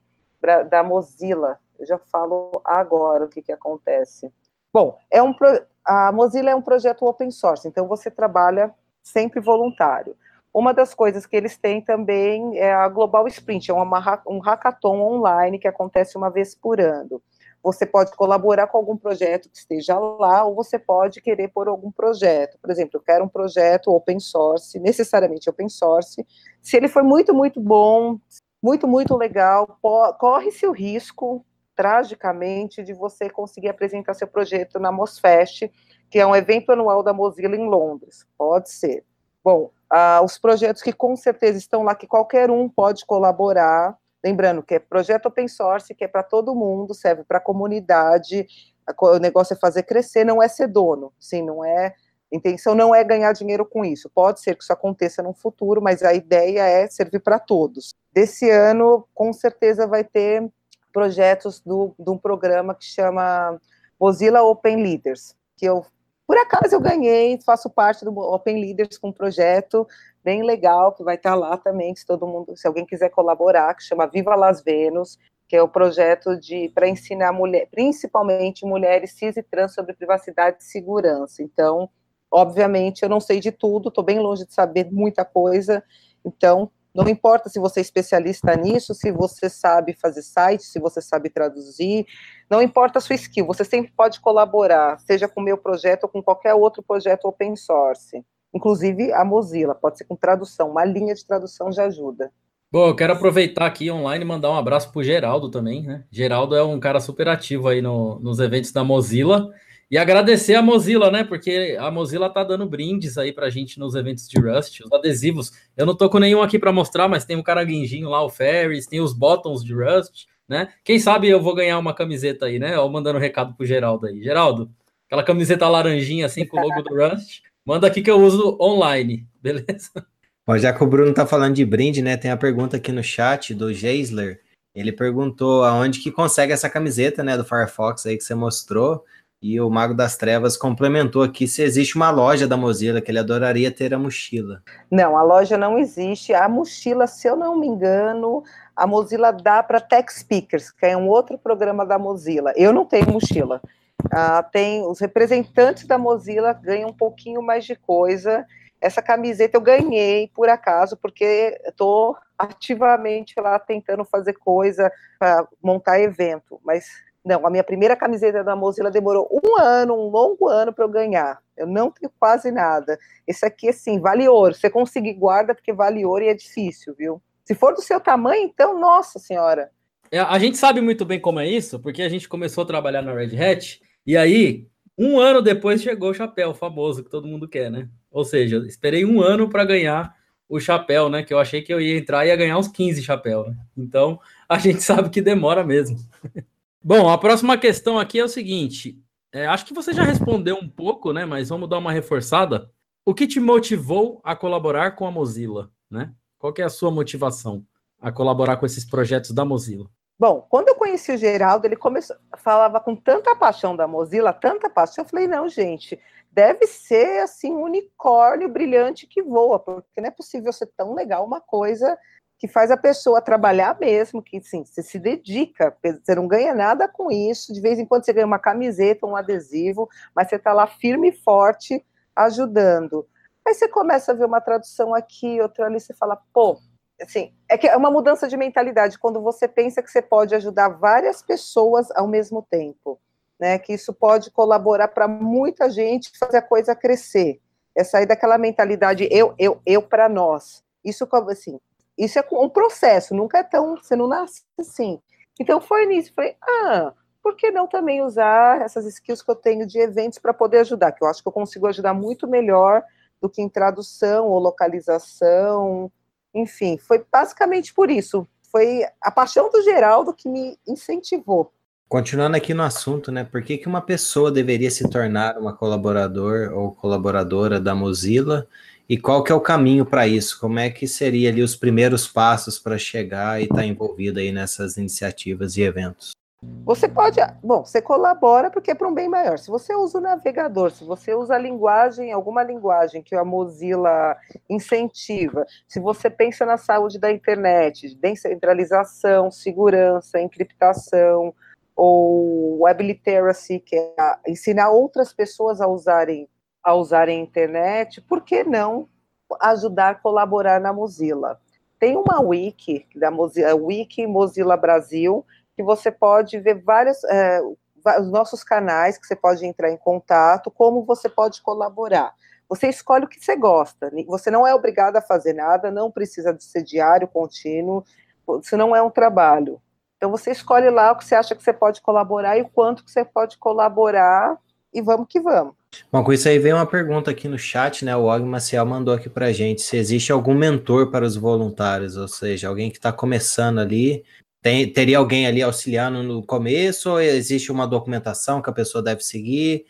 C: da Mozilla. Eu já falo agora o que, que acontece. Bom, é um, a Mozilla é um projeto open source, então você trabalha sempre voluntário. Uma das coisas que eles têm também é a Global Sprint, é uma, um hackathon online que acontece uma vez por ano. Você pode colaborar com algum projeto que esteja lá, ou você pode querer por algum projeto. Por exemplo, eu quero um projeto open source, necessariamente open source. Se ele for muito, muito bom, muito, muito legal, corre-se o risco, tragicamente, de você conseguir apresentar seu projeto na MOSFest, que é um evento anual da Mozilla em Londres. Pode ser. Bom, ah, os projetos que com certeza estão lá, que qualquer um pode colaborar. Lembrando que é projeto open source, que é para todo mundo, serve para a comunidade. O negócio é fazer crescer, não é ser dono. Sim, não é. A intenção não é ganhar dinheiro com isso. Pode ser que isso aconteça no futuro, mas a ideia é servir para todos. Desse ano, com certeza, vai ter projetos do, de um programa que chama Mozilla Open Leaders, que eu por acaso eu ganhei, faço parte do Open Leaders com um projeto bem legal que vai estar lá também, se todo mundo, se alguém quiser colaborar, que chama Viva Las Venus. que é o projeto de para ensinar mulher, principalmente mulheres cis e trans sobre privacidade e segurança. Então, obviamente, eu não sei de tudo, estou bem longe de saber muita coisa. Então, não importa se você é especialista nisso, se você sabe fazer site, se você sabe traduzir, não importa a sua skill, você sempre pode colaborar, seja com o meu projeto ou com qualquer outro projeto open source. Inclusive a Mozilla, pode ser com tradução, uma linha de tradução já ajuda.
A: Bom, eu quero aproveitar aqui online e mandar um abraço para o Geraldo também, né? Geraldo é um cara super ativo aí no, nos eventos da Mozilla. E agradecer a Mozilla, né? Porque a Mozilla tá dando brindes aí pra gente nos eventos de Rust, os adesivos. Eu não tô com nenhum aqui para mostrar, mas tem o caranguejinho lá, o Ferris, tem os bottoms de Rust, né? Quem sabe eu vou ganhar uma camiseta aí, né? Ou mandando um recado pro Geraldo aí. Geraldo, aquela camiseta laranjinha assim com o logo do Rust, manda aqui que eu uso online, [laughs] beleza?
B: Bom, já que o Bruno tá falando de brinde, né? Tem a pergunta aqui no chat do Geisler. Ele perguntou aonde que consegue essa camiseta, né, do Firefox aí que você mostrou. E o Mago das Trevas complementou aqui se existe uma loja da Mozilla, que ele adoraria ter a mochila.
C: Não, a loja não existe. A mochila, se eu não me engano, a Mozilla dá para Tech Speakers, que é um outro programa da Mozilla. Eu não tenho mochila. Ah, tem os representantes da Mozilla ganham um pouquinho mais de coisa. Essa camiseta eu ganhei por acaso, porque estou ativamente lá tentando fazer coisa para montar evento, mas não, a minha primeira camiseta da Mozilla demorou um ano, um longo ano para eu ganhar. Eu não tenho quase nada. Esse aqui, assim, vale ouro. Você conseguir, guarda, porque vale ouro e é difícil, viu? Se for do seu tamanho, então, nossa senhora.
A: É, a gente sabe muito bem como é isso, porque a gente começou a trabalhar na Red Hat, e aí, um ano depois chegou o chapéu famoso que todo mundo quer, né? Ou seja, esperei um ano para ganhar o chapéu, né? Que eu achei que eu ia entrar e ia ganhar uns 15 chapéus. Né? Então, a gente [laughs] sabe que demora mesmo. [laughs] Bom, a próxima questão aqui é o seguinte. É, acho que você já respondeu um pouco, né? Mas vamos dar uma reforçada. O que te motivou a colaborar com a Mozilla, né? Qual é a sua motivação a colaborar com esses projetos da Mozilla?
C: Bom, quando eu conheci o Geraldo, ele começou, falava com tanta paixão da Mozilla, tanta paixão, eu falei, não, gente, deve ser assim um unicórnio brilhante que voa, porque não é possível ser tão legal uma coisa que faz a pessoa trabalhar mesmo, que sim, você se dedica, você não ganha nada com isso, de vez em quando você ganha uma camiseta, um adesivo, mas você está lá firme e forte ajudando. Aí você começa a ver uma tradução aqui, outra ali, você fala, pô, assim, é que é uma mudança de mentalidade, quando você pensa que você pode ajudar várias pessoas ao mesmo tempo, né, que isso pode colaborar para muita gente fazer a coisa crescer, é sair daquela mentalidade eu, eu, eu para nós, isso, assim, isso é um processo, nunca é tão. Você não nasce assim. Então foi nisso. Falei, ah, por que não também usar essas skills que eu tenho de eventos para poder ajudar? Que eu acho que eu consigo ajudar muito melhor do que em tradução ou localização. Enfim, foi basicamente por isso. Foi a paixão do Geraldo que me incentivou.
B: Continuando aqui no assunto, né? Por que, que uma pessoa deveria se tornar uma colaborador ou colaboradora da Mozilla e qual que é o caminho para isso? Como é que seria ali os primeiros passos para chegar e estar tá envolvido aí nessas iniciativas e eventos?
C: Você pode, bom, você colabora porque é para um bem maior. Se você usa o navegador, se você usa a linguagem, alguma linguagem que a Mozilla incentiva, se você pensa na saúde da internet, descentralização, segurança, encriptação, ou web literacy, que é ensinar outras pessoas a usarem a usarem a internet, por que não ajudar a colaborar na Mozilla? Tem uma wiki, da Mozilla, Wiki Mozilla Brasil, que você pode ver vários, é, os nossos canais, que você pode entrar em contato, como você pode colaborar. Você escolhe o que você gosta, você não é obrigado a fazer nada, não precisa de ser diário, contínuo, isso não é um trabalho. Então você escolhe lá o que você acha que você pode colaborar e o quanto que você pode colaborar e vamos que vamos.
B: Bom, com isso aí veio uma pergunta aqui no chat, né? O Og Maciel mandou aqui pra gente se existe algum mentor para os voluntários, ou seja, alguém que está começando ali. Tem, teria alguém ali auxiliando no começo, ou existe uma documentação que a pessoa deve seguir?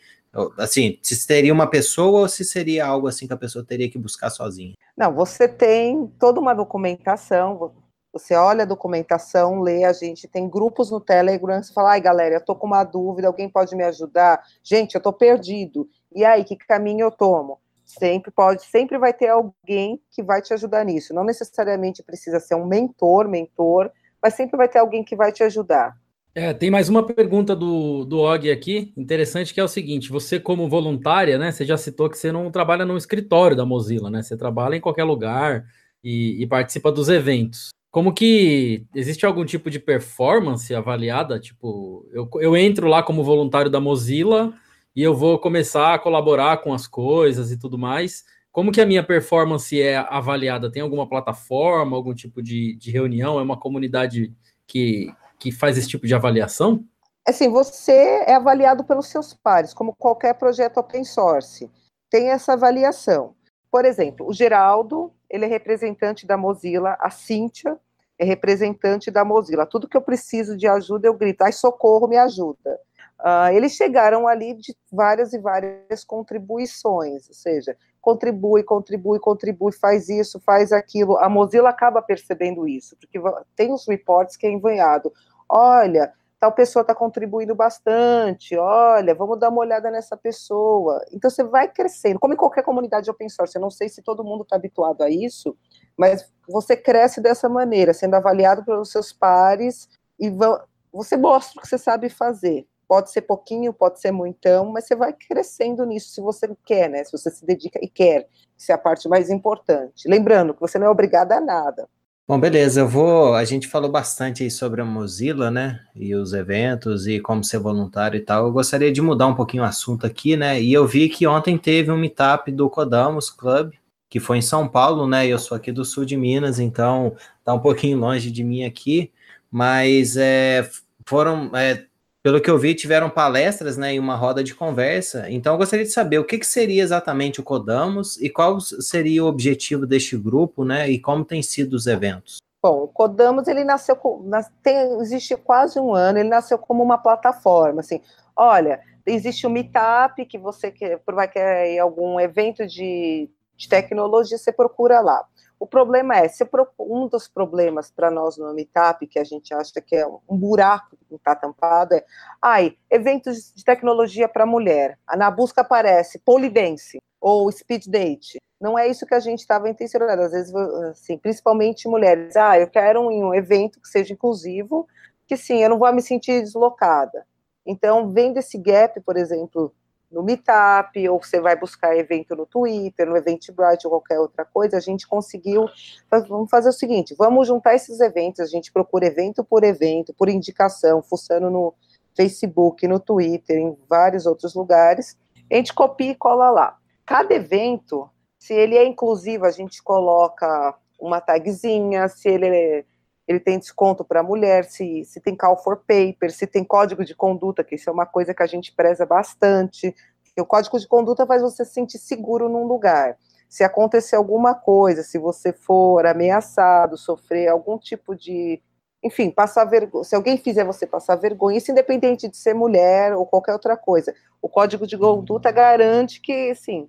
B: Assim, se teria uma pessoa ou se seria algo assim que a pessoa teria que buscar sozinha?
C: Não, você tem toda uma documentação, você olha a documentação, lê, a gente tem grupos no Telegram, você fala, ai galera, eu tô com uma dúvida, alguém pode me ajudar? Gente, eu tô perdido. E aí, que caminho eu tomo? Sempre pode, sempre vai ter alguém que vai te ajudar nisso. Não necessariamente precisa ser um mentor, mentor, mas sempre vai ter alguém que vai te ajudar.
A: É, tem mais uma pergunta do, do Og aqui, interessante, que é o seguinte: você, como voluntária, né? Você já citou que você não trabalha no escritório da Mozilla, né? Você trabalha em qualquer lugar e, e participa dos eventos. Como que existe algum tipo de performance avaliada? Tipo, eu, eu entro lá como voluntário da Mozilla e eu vou começar a colaborar com as coisas e tudo mais. Como que a minha performance é avaliada? Tem alguma plataforma, algum tipo de, de reunião? É uma comunidade que, que faz esse tipo de avaliação?
C: Assim, você é avaliado pelos seus pares, como qualquer projeto open source. Tem essa avaliação. Por exemplo, o Geraldo, ele é representante da Mozilla, a Cíntia é representante da Mozilla. Tudo que eu preciso de ajuda, eu grito, ai, socorro, me ajuda. Uh, eles chegaram ali de várias e várias contribuições, ou seja, contribui, contribui, contribui, faz isso, faz aquilo. A Mozilla acaba percebendo isso, porque tem os reports que é envanhado olha, tal pessoa está contribuindo bastante, olha, vamos dar uma olhada nessa pessoa. Então você vai crescendo, como em qualquer comunidade open source, eu não sei se todo mundo está habituado a isso, mas você cresce dessa maneira, sendo avaliado pelos seus pares e você mostra o que você sabe fazer. Pode ser pouquinho, pode ser muitão, mas você vai crescendo nisso se você quer, né? Se você se dedica e quer, isso é a parte mais importante. Lembrando que você não é obrigado a nada.
B: Bom, beleza, eu vou. A gente falou bastante sobre a Mozilla, né? E os eventos e como ser voluntário e tal. Eu gostaria de mudar um pouquinho o assunto aqui, né? E eu vi que ontem teve um meetup do Codamos Club, que foi em São Paulo, né? Eu sou aqui do sul de Minas, então tá um pouquinho longe de mim aqui, mas é, foram. É, pelo que eu vi, tiveram palestras né, e uma roda de conversa. Então, eu gostaria de saber o que, que, seria exatamente o Codamos e qual seria o objetivo deste grupo, né? E como tem sido os eventos.
C: Bom, o Codamos ele nasceu tem, existe quase um ano. Ele nasceu como uma plataforma. Assim, olha, existe um Meetup que você quer, vai querer algum evento de, de tecnologia, você procura lá. O problema é, se um dos problemas para nós no Meetup, que a gente acha que é um buraco que está tampado, é, ai, eventos de tecnologia para mulher. Na busca aparece polidense ou speed date. Não é isso que a gente estava intencionando. Às vezes, assim, principalmente mulheres, ah, eu quero um, um evento que seja inclusivo, que sim, eu não vou me sentir deslocada. Então, vendo esse gap, por exemplo, no Meetup, ou você vai buscar evento no Twitter, no Eventbrite ou qualquer outra coisa, a gente conseguiu. Vamos fazer o seguinte: vamos juntar esses eventos, a gente procura evento por evento, por indicação, fuçando no Facebook, no Twitter, em vários outros lugares. A gente copia e cola lá. Cada evento, se ele é inclusivo, a gente coloca uma tagzinha, se ele é ele tem desconto para mulher, se, se tem call for paper, se tem código de conduta, que isso é uma coisa que a gente preza bastante. O código de conduta faz você se sentir seguro num lugar. Se acontecer alguma coisa, se você for ameaçado, sofrer algum tipo de. Enfim, passar vergonha. Se alguém fizer você passar vergonha, isso independente de ser mulher ou qualquer outra coisa. O código de conduta garante que, assim,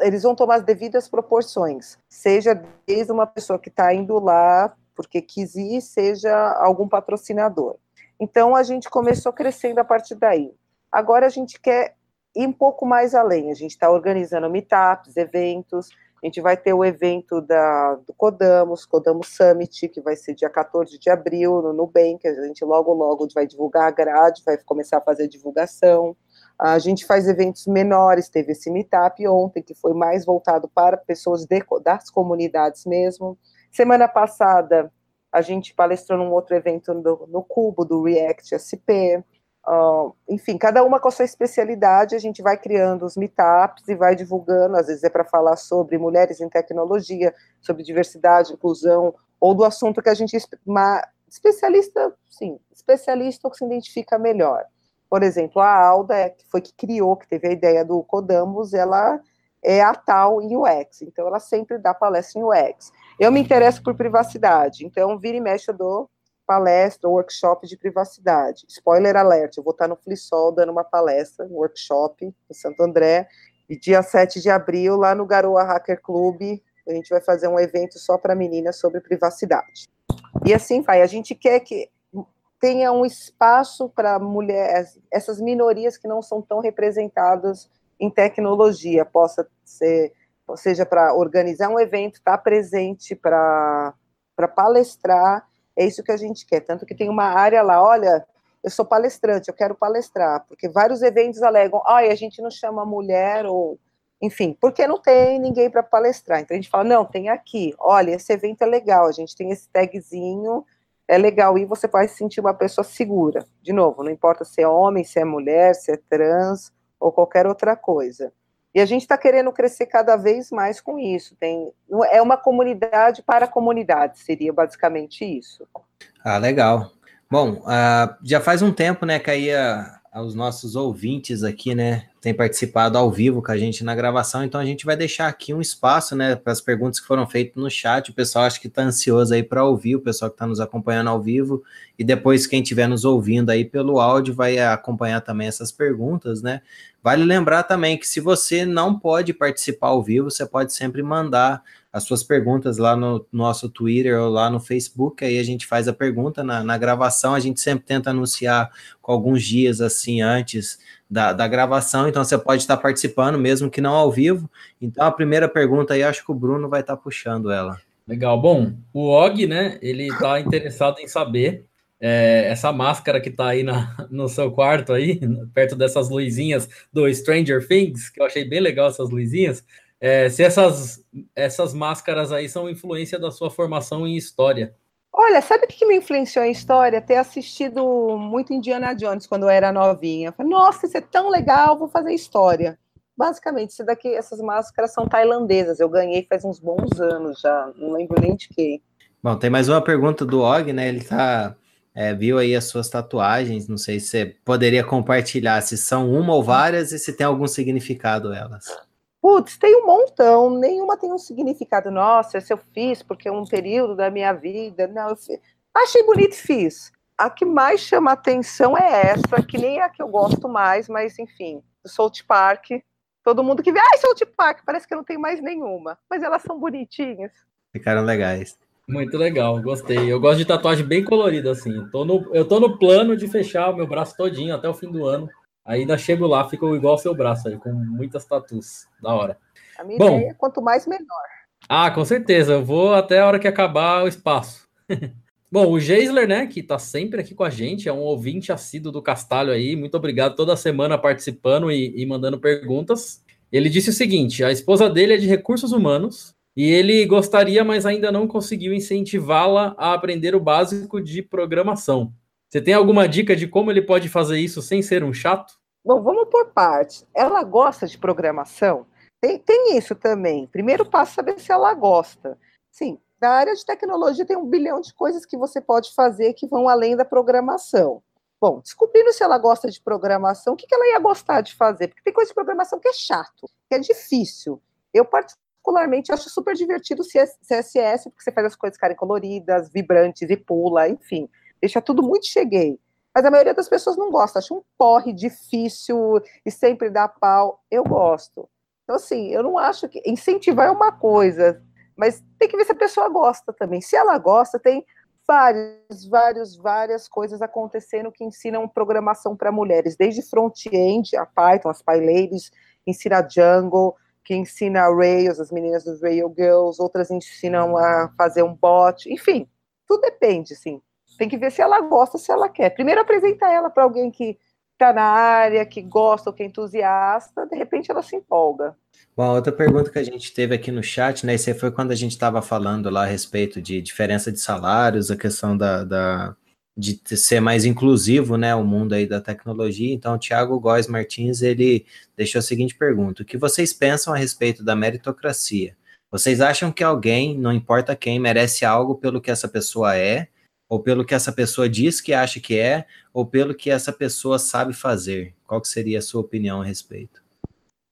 C: eles vão tomar as devidas proporções. Seja desde uma pessoa que está indo lá porque quis ir, seja algum patrocinador. Então a gente começou crescendo a partir daí. Agora a gente quer ir um pouco mais além. A gente está organizando meetups, eventos. A gente vai ter o evento da, do Codamos, Codamos Summit, que vai ser dia 14 de abril, no Nubank. A gente logo, logo vai divulgar a grade, vai começar a fazer divulgação. A gente faz eventos menores, teve esse meetup ontem, que foi mais voltado para pessoas de, das comunidades mesmo. Semana passada, a gente palestrou num outro evento no, no Cubo, do React SP. Uh, enfim, cada uma com a sua especialidade, a gente vai criando os meetups e vai divulgando, às vezes é para falar sobre mulheres em tecnologia, sobre diversidade, inclusão, ou do assunto que a gente, uma, especialista, sim, especialista ou que se identifica melhor. Por exemplo, a Alda, que foi que criou, que teve a ideia do Codamos, ela é a tal em UX, então ela sempre dá palestra em UX. Eu me interesso por privacidade, então vira e mexe dou palestra, workshop de privacidade. Spoiler alert, eu vou estar no Flissol dando uma palestra, um workshop em Santo André, e dia 7 de abril, lá no Garoa Hacker Club, a gente vai fazer um evento só para meninas sobre privacidade. E assim vai, a gente quer que tenha um espaço para mulheres, essas minorias que não são tão representadas em tecnologia, possa ser seja para organizar um evento, estar tá presente para palestrar É isso que a gente quer. Tanto que tem uma área lá, olha, eu sou palestrante, eu quero palestrar, porque vários eventos alegam, ah, a gente não chama mulher ou enfim, porque não tem ninguém para palestrar. Então a gente fala, não, tem aqui, olha, esse evento é legal, a gente tem esse tagzinho, é legal, e você vai se sentir uma pessoa segura. De novo, não importa se é homem, se é mulher, se é trans ou qualquer outra coisa. E a gente está querendo crescer cada vez mais com isso. Tem, é uma comunidade para a comunidade, seria basicamente isso.
B: Ah, legal. Bom, uh, já faz um tempo, né, que aí a, aos nossos ouvintes aqui, né, tem participado ao vivo com a gente na gravação, então a gente vai deixar aqui um espaço, né, para as perguntas que foram feitas no chat. O pessoal acho que está ansioso aí para ouvir, o pessoal que está nos acompanhando ao vivo, e depois quem estiver nos ouvindo aí pelo áudio vai acompanhar também essas perguntas, né? Vale lembrar também que se você não pode participar ao vivo, você pode sempre mandar as suas perguntas lá no nosso Twitter ou lá no Facebook, aí a gente faz a pergunta na, na gravação, a gente sempre tenta anunciar com alguns dias assim antes da, da gravação, então você pode estar participando, mesmo que não ao vivo. Então a primeira pergunta aí, acho que o Bruno vai estar puxando ela.
A: Legal, bom, o Og, né, ele está interessado em saber é, essa máscara que está aí na, no seu quarto aí, perto dessas luzinhas do Stranger Things, que eu achei bem legal essas luzinhas, é, se essas, essas máscaras aí são influência da sua formação em história.
C: Olha, sabe o que me influenciou em história? Ter assistido muito Indiana Jones quando eu era novinha. Eu falei, nossa, isso é tão legal, vou fazer história. Basicamente, isso daqui, essas máscaras são tailandesas. Eu ganhei faz uns bons anos já, não lembro nem de quem.
B: Bom, tem mais uma pergunta do Og, né? Ele tá, é, viu aí as suas tatuagens. Não sei se você poderia compartilhar se são uma ou várias e se tem algum significado elas.
C: Putz, tem um montão, nenhuma tem um significado. Nossa, esse eu fiz porque é um período da minha vida. Não, eu fiz. achei bonito e fiz. A que mais chama atenção é essa, que nem é a que eu gosto mais, mas enfim, do South Park. Todo mundo que vê, ai, South Park, parece que eu não tenho mais nenhuma, mas elas são bonitinhas.
B: Ficaram legais.
A: Muito legal, gostei. Eu gosto de tatuagem bem colorida, assim. Eu tô no, eu tô no plano de fechar o meu braço todinho até o fim do ano Ainda chego lá, fico igual seu braço aí, com muitas tatus. Da hora.
C: A minha Bom, ideia é quanto mais menor.
A: Ah, com certeza. Eu vou até a hora que acabar o espaço. [laughs] Bom, o Geisler, né, que tá sempre aqui com a gente, é um ouvinte assíduo do Castalho aí. Muito obrigado toda semana participando e, e mandando perguntas. Ele disse o seguinte: a esposa dele é de recursos humanos e ele gostaria, mas ainda não conseguiu incentivá-la a aprender o básico de programação. Você tem alguma dica de como ele pode fazer isso sem ser um chato?
C: Bom, vamos por partes. Ela gosta de programação? Tem, tem isso também. Primeiro passo é saber se ela gosta. Sim, na área de tecnologia tem um bilhão de coisas que você pode fazer que vão além da programação. Bom, descobrindo se ela gosta de programação, o que, que ela ia gostar de fazer? Porque tem coisa de programação que é chato, que é difícil. Eu, particularmente, acho super divertido o CSS, porque você faz as coisas ficarem coloridas, vibrantes e pula, enfim deixa tudo muito cheguei. Mas a maioria das pessoas não gosta, acha um porre difícil e sempre dá pau. Eu gosto. Então, assim, eu não acho que. Incentivar é uma coisa, mas tem que ver se a pessoa gosta também. Se ela gosta, tem vários, vários, várias coisas acontecendo que ensinam programação para mulheres, desde front-end, a Python, as PyLadies, ensina Django, que ensina Rails, as meninas dos Rail Girls, outras ensinam a fazer um bot, enfim, tudo depende, sim. Tem que ver se ela gosta, se ela quer. Primeiro apresenta ela para alguém que está na área, que gosta ou que é entusiasta, de repente ela se empolga.
B: Bom, outra pergunta que a gente teve aqui no chat, né? Isso foi quando a gente estava falando lá a respeito de diferença de salários, a questão da, da, de ser mais inclusivo, né? O mundo aí da tecnologia. Então, o Thiago Góes Martins, ele deixou a seguinte pergunta: O que vocês pensam a respeito da meritocracia? Vocês acham que alguém, não importa quem, merece algo pelo que essa pessoa é? Ou pelo que essa pessoa diz que acha que é, ou pelo que essa pessoa sabe fazer? Qual que seria a sua opinião a respeito?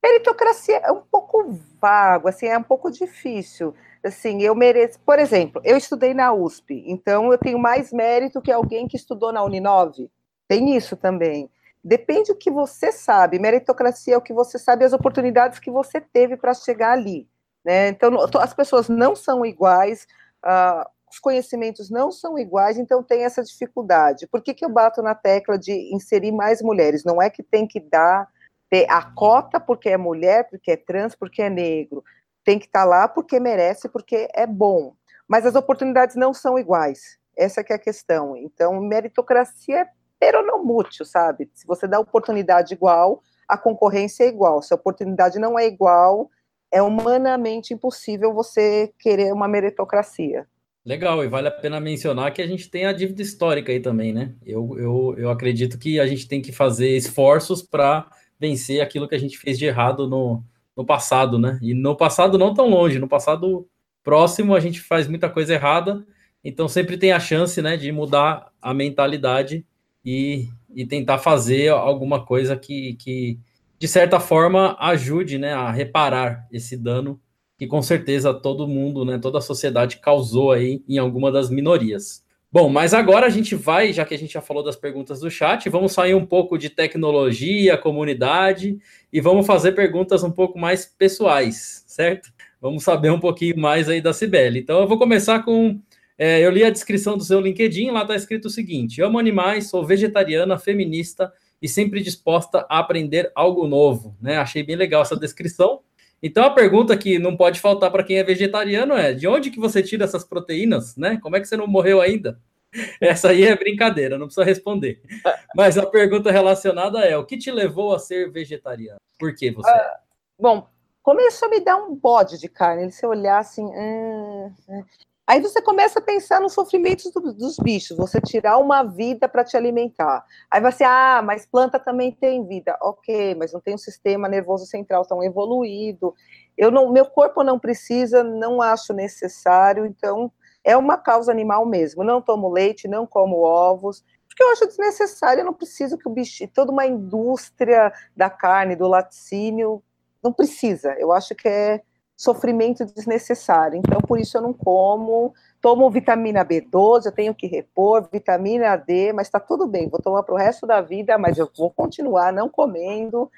C: Meritocracia é um pouco vago, assim, é um pouco difícil. Assim, eu mereço, por exemplo, eu estudei na USP, então eu tenho mais mérito que alguém que estudou na Uninove. Tem isso também. Depende do que você sabe. Meritocracia é o que você sabe, as oportunidades que você teve para chegar ali. Né? Então, as pessoas não são iguais. Uh, os conhecimentos não são iguais, então tem essa dificuldade. Por que, que eu bato na tecla de inserir mais mulheres? Não é que tem que dar ter a cota porque é mulher, porque é trans, porque é negro. Tem que estar tá lá porque merece, porque é bom. Mas as oportunidades não são iguais. Essa é a questão. Então, meritocracia é peronomútil, sabe? Se você dá oportunidade igual, a concorrência é igual. Se a oportunidade não é igual, é humanamente impossível você querer uma meritocracia.
A: Legal, e vale a pena mencionar que a gente tem a dívida histórica aí também, né? Eu, eu, eu acredito que a gente tem que fazer esforços para vencer aquilo que a gente fez de errado no, no passado, né? E no passado não tão longe, no passado próximo a gente faz muita coisa errada, então sempre tem a chance, né, de mudar a mentalidade e, e tentar fazer alguma coisa que, que, de certa forma, ajude, né, a reparar esse dano que com certeza todo mundo, né, toda a sociedade causou aí em alguma das minorias. Bom, mas agora a gente vai, já que a gente já falou das perguntas do chat, vamos sair um pouco de tecnologia, comunidade e vamos fazer perguntas um pouco mais pessoais, certo? Vamos saber um pouquinho mais aí da Cibele. Então eu vou começar com. É, eu li a descrição do seu LinkedIn, lá está escrito o seguinte: amo animais, sou vegetariana, feminista e sempre disposta a aprender algo novo. Né? Achei bem legal essa descrição. Então a pergunta que não pode faltar para quem é vegetariano é: de onde que você tira essas proteínas, né? Como é que você não morreu ainda? [laughs] Essa aí é brincadeira, não precisa responder. [laughs] Mas a pergunta relacionada é: o que te levou a ser vegetariano? Por que você? Uh,
C: bom, começou a me dar um bode de carne. Se olhar assim, hum, Aí você começa a pensar nos sofrimentos do, dos bichos, você tirar uma vida para te alimentar. Aí você, ah, mas planta também tem vida. Ok, mas não tem um sistema nervoso central tão evoluído. Eu não, meu corpo não precisa, não acho necessário, então é uma causa animal mesmo. Não tomo leite, não como ovos, porque eu acho desnecessário, eu não preciso que o bicho, toda uma indústria da carne, do laticínio, não precisa. Eu acho que é sofrimento desnecessário. Então, por isso eu não como. Tomo vitamina B12, eu tenho que repor, vitamina D, mas está tudo bem, vou tomar para o resto da vida, mas eu vou continuar não comendo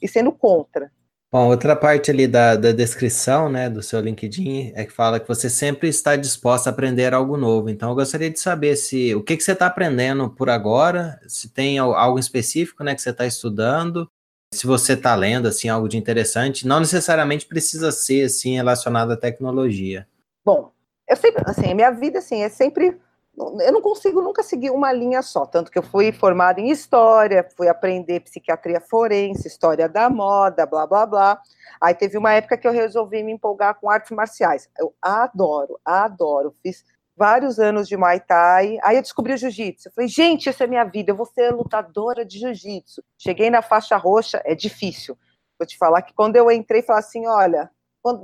C: e sendo contra.
B: Bom, outra parte ali da, da descrição, né, do seu LinkedIn é que fala que você sempre está disposta a aprender algo novo. Então, eu gostaria de saber se o que, que você está aprendendo por agora, se tem algo específico, né, que você está estudando, se você está lendo assim algo de interessante, não necessariamente precisa ser assim relacionado à tecnologia.
C: Bom, eu sempre, assim, a minha vida assim é sempre eu não consigo nunca seguir uma linha só, tanto que eu fui formada em história, fui aprender psiquiatria forense, história da moda, blá blá blá. Aí teve uma época que eu resolvi me empolgar com artes marciais. Eu adoro, adoro. Fiz vários anos de Muay Thai. Aí eu descobri o jiu-jitsu. Eu falei, gente, essa é minha vida, eu vou ser lutadora de jiu-jitsu. Cheguei na faixa roxa, é difícil. Vou te falar que quando eu entrei, falei assim: olha,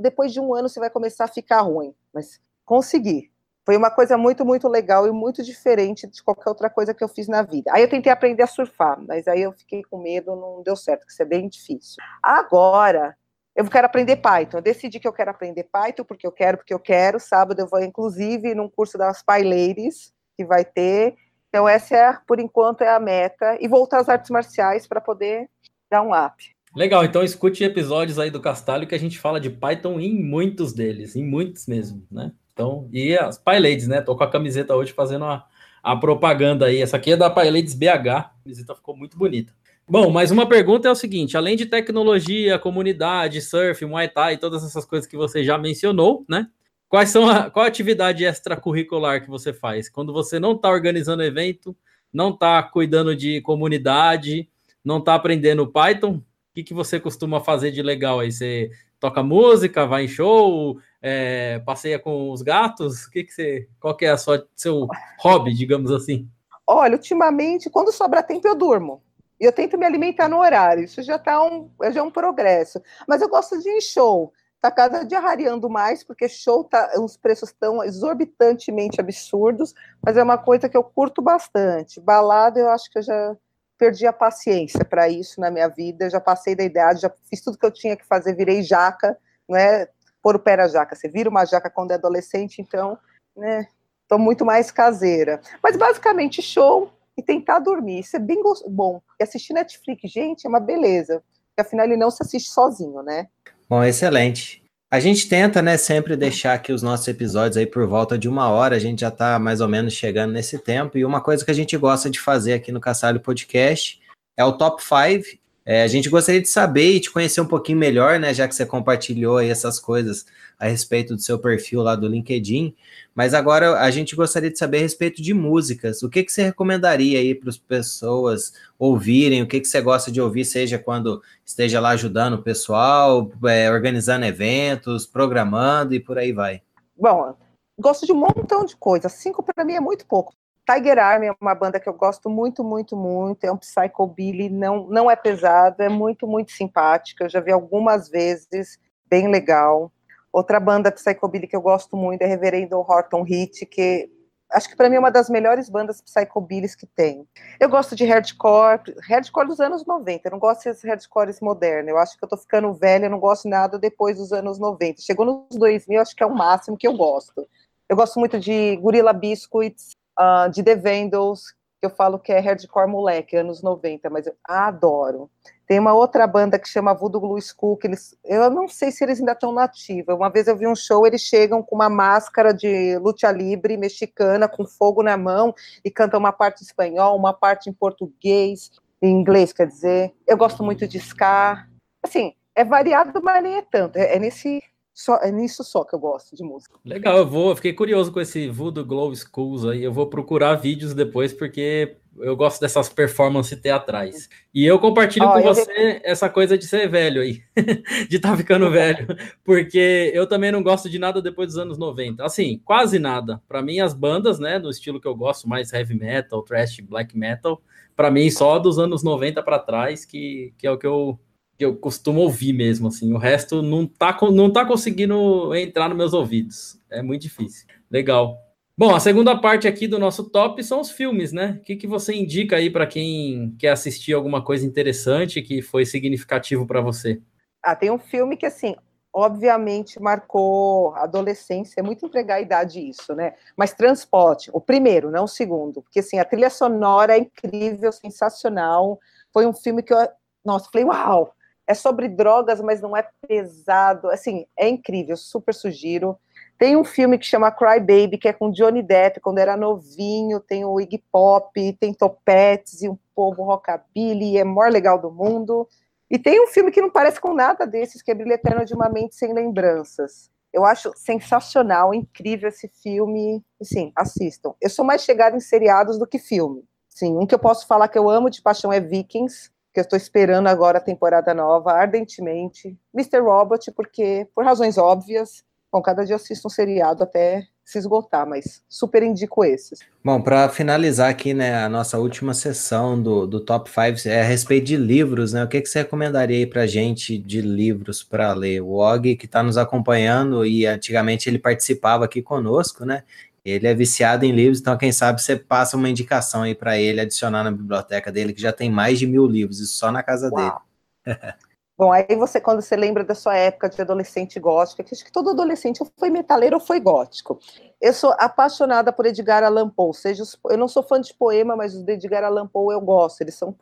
C: depois de um ano você vai começar a ficar ruim. Mas consegui. Foi uma coisa muito, muito legal e muito diferente de qualquer outra coisa que eu fiz na vida. Aí eu tentei aprender a surfar, mas aí eu fiquei com medo, não deu certo, que isso é bem difícil. Agora, eu quero aprender Python. Eu decidi que eu quero aprender Python porque eu quero, porque eu quero. Sábado eu vou, inclusive, num curso das PyLadies, que vai ter. Então, essa, é, por enquanto, é a meta. E voltar às artes marciais para poder dar um up.
A: Legal, então escute episódios aí do Castalho que a gente fala de Python em muitos deles, em muitos mesmo, né? Então, e as PyLadies, né? Tô com a camiseta hoje fazendo a, a propaganda aí. Essa aqui é da PyLadies BH, a camiseta ficou muito bonita. Bom, mas uma pergunta é o seguinte: além de tecnologia, comunidade, surf, Muay Thai, todas essas coisas que você já mencionou, né? Quais são a, qual a atividade extracurricular que você faz? Quando você não está organizando evento, não está cuidando de comunidade, não está aprendendo Python, o que, que você costuma fazer de legal aí? Você toca música, vai em show, é, passeia com os gatos? O que, que você. Qual que é sua, seu hobby, digamos assim?
C: Olha, ultimamente, quando sobra tempo, eu durmo. E eu tento me alimentar no horário. Isso já está um, já é um progresso. Mas eu gosto de ir em show. Está cada dia rareando mais, porque show tá, os preços estão exorbitantemente absurdos, mas é uma coisa que eu curto bastante. Balada, eu acho que eu já perdi a paciência para isso na minha vida, eu já passei da idade, já fiz tudo que eu tinha que fazer, virei jaca, não é pôr o pé na jaca, você vira uma jaca quando é adolescente, então, né, estou muito mais caseira. Mas basicamente show, e tentar dormir. Isso é bem bom. E assistir Netflix, gente, é uma beleza. Porque afinal ele não se assiste sozinho, né?
B: Bom, excelente. A gente tenta, né, sempre deixar aqui os nossos episódios aí por volta de uma hora, a gente já está mais ou menos chegando nesse tempo, e uma coisa que a gente gosta de fazer aqui no Cassalho Podcast é o top 5 É, a gente gostaria de saber e te conhecer um pouquinho melhor, né? Já que você compartilhou aí essas coisas a respeito do seu perfil lá do LinkedIn. Mas agora a gente gostaria de saber a respeito de músicas. O que, que você recomendaria aí para as pessoas ouvirem? O que, que você gosta de ouvir, seja quando esteja lá ajudando o pessoal, é, organizando eventos, programando e por aí vai?
C: Bom, gosto de um montão de coisas. Cinco para mim é muito pouco. Tiger Army é uma banda que eu gosto muito, muito, muito. É um psychobilly, não, não é pesado, é muito, muito simpática. Eu já vi algumas vezes, bem legal. Outra banda psychobilly que eu gosto muito é Reverendo Horton Heat, que acho que para mim é uma das melhores bandas psychobillies que tem. Eu gosto de hardcore, hardcore dos anos 90, eu não gosto desses hardcores modernos, eu acho que eu tô ficando velha, eu não gosto nada depois dos anos 90. Chegou nos 2000, acho que é o máximo que eu gosto. Eu gosto muito de Gorilla Biscuits, uh, de The Vandals, que eu falo que é hardcore moleque, anos 90, mas eu adoro. Tem uma outra banda que chama Voodoo Glue School, que eles, eu não sei se eles ainda estão nativos. Uma vez eu vi um show, eles chegam com uma máscara de luta livre mexicana, com fogo na mão, e cantam uma parte em espanhol, uma parte em português, em inglês, quer dizer. Eu gosto muito de ska. Assim, é variado, mas nem é tanto. É, é nesse só, é nisso só que eu gosto de música.
A: Legal, eu vou, eu fiquei curioso com esse Voodoo Glow Schools aí. Eu vou procurar vídeos depois, porque eu gosto dessas performances teatrais. E eu compartilho oh, com eu você essa coisa de ser velho aí, [laughs] de estar tá ficando velho, porque eu também não gosto de nada depois dos anos 90. Assim, quase nada. Para mim, as bandas, né, do estilo que eu gosto, mais heavy metal, thrash, black metal, para mim, só dos anos 90 para trás, que, que é o que eu que eu costumo ouvir mesmo, assim. O resto não tá, não tá conseguindo entrar nos meus ouvidos. É muito difícil. Legal. Bom, a segunda parte aqui do nosso top são os filmes, né? O que, que você indica aí para quem quer assistir alguma coisa interessante que foi significativo para você?
C: Ah, tem um filme que, assim, obviamente marcou a adolescência, é muito entregar a idade isso, né? Mas Transporte, o primeiro, não o segundo, porque, assim, a trilha sonora é incrível, sensacional. Foi um filme que eu, nossa, falei, uau, é sobre drogas, mas não é pesado. Assim, é incrível, super sugiro. Tem um filme que chama Cry Baby, que é com Johnny Depp, quando era novinho, tem o Iggy Pop, tem topetes e um povo rockabilly, é maior legal do mundo. E tem um filme que não parece com nada desses, que é Brilho Eterno de uma Mente Sem Lembranças. Eu acho sensacional, incrível esse filme. Sim, assistam. Eu sou mais chegada em seriados do que filme. Sim, um que eu posso falar que eu amo de paixão é Vikings, que eu estou esperando agora a temporada nova ardentemente. Mr. Robot, porque, por razões óbvias, bom, cada dia assisto um seriado até se esgotar, mas super indico esses.
B: Bom, para finalizar aqui, né, a nossa última sessão do, do Top 5 é a respeito de livros, né? O que, que você recomendaria aí para gente de livros para ler? O Og, que está nos acompanhando e antigamente ele participava aqui conosco, né? Ele é viciado em livros, então quem sabe você passa uma indicação aí para ele adicionar na biblioteca dele, que já tem mais de mil livros, isso só na casa Uau.
C: dele. [laughs] Bom, aí você, quando você lembra da sua época de adolescente gótico, que acho que todo adolescente foi metaleiro ou foi gótico. Eu sou apaixonada por Edgar Allan Poe, seja eu não sou fã de poema, mas os de Edgar Allan Poe eu gosto, eles são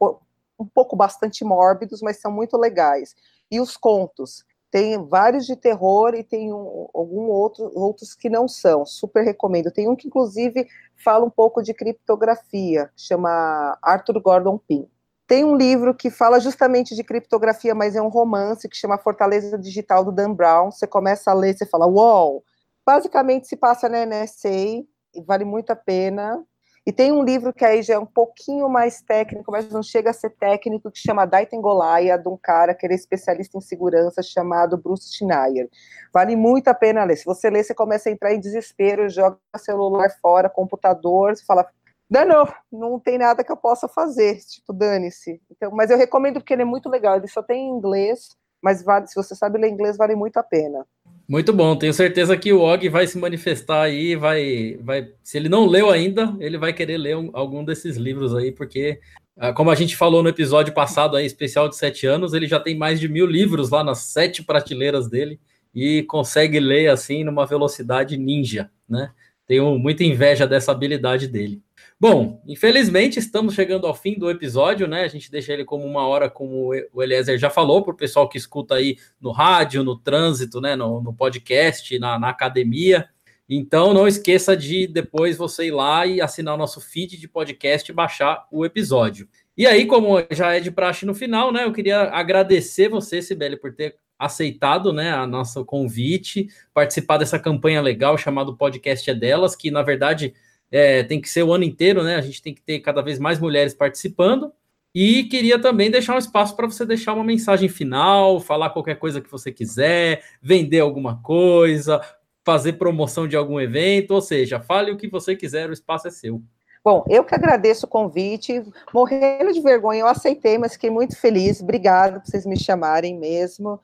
C: um pouco bastante mórbidos, mas são muito legais. E os contos, tem vários de terror e tem um, algum outro, outros que não são. Super recomendo. Tem um que, inclusive, fala um pouco de criptografia, chama Arthur Gordon Pym. Tem um livro que fala justamente de criptografia, mas é um romance que chama Fortaleza Digital do Dan Brown. Você começa a ler, você fala, uau! Basicamente se passa na NSA e vale muito a pena. E tem um livro que aí já é um pouquinho mais técnico, mas não chega a ser técnico, que chama Daiten Goliath, de um cara que era especialista em segurança, chamado Bruce Schneier. Vale muito a pena ler. Se você ler, você começa a entrar em desespero, joga celular fora, computador, você fala, não, não tem nada que eu possa fazer, tipo, dane-se. Então, mas eu recomendo porque ele é muito legal, ele só tem em inglês, mas vale, se você sabe ler inglês, vale muito a pena.
A: Muito bom, tenho certeza que o Og vai se manifestar aí, vai, vai, se ele não leu ainda, ele vai querer ler um, algum desses livros aí, porque, ah, como a gente falou no episódio passado aí, especial de sete anos, ele já tem mais de mil livros lá nas sete prateleiras dele e consegue ler assim numa velocidade ninja, né? Tenho muita inveja dessa habilidade dele. Bom, infelizmente estamos chegando ao fim do episódio, né? A gente deixa ele como uma hora, como o Eliezer já falou, para o pessoal que escuta aí no rádio, no trânsito, né? No, no podcast, na, na, academia. Então não esqueça de depois você ir lá e assinar o nosso feed de podcast e baixar o episódio. E aí, como já é de praxe no final, né? Eu queria agradecer você, Sibeli, por ter aceitado né, a nosso convite, participar dessa campanha legal chamada Podcast é Delas, que na verdade é, tem que ser o ano inteiro, né? A gente tem que ter cada vez mais mulheres participando. E queria também deixar um espaço para você deixar uma mensagem final, falar qualquer coisa que você quiser, vender alguma coisa, fazer promoção de algum evento, ou seja, fale o que você quiser, o espaço é seu.
C: Bom, eu que agradeço o convite, morrendo de vergonha, eu aceitei, mas fiquei muito feliz. Obrigada por vocês me chamarem mesmo.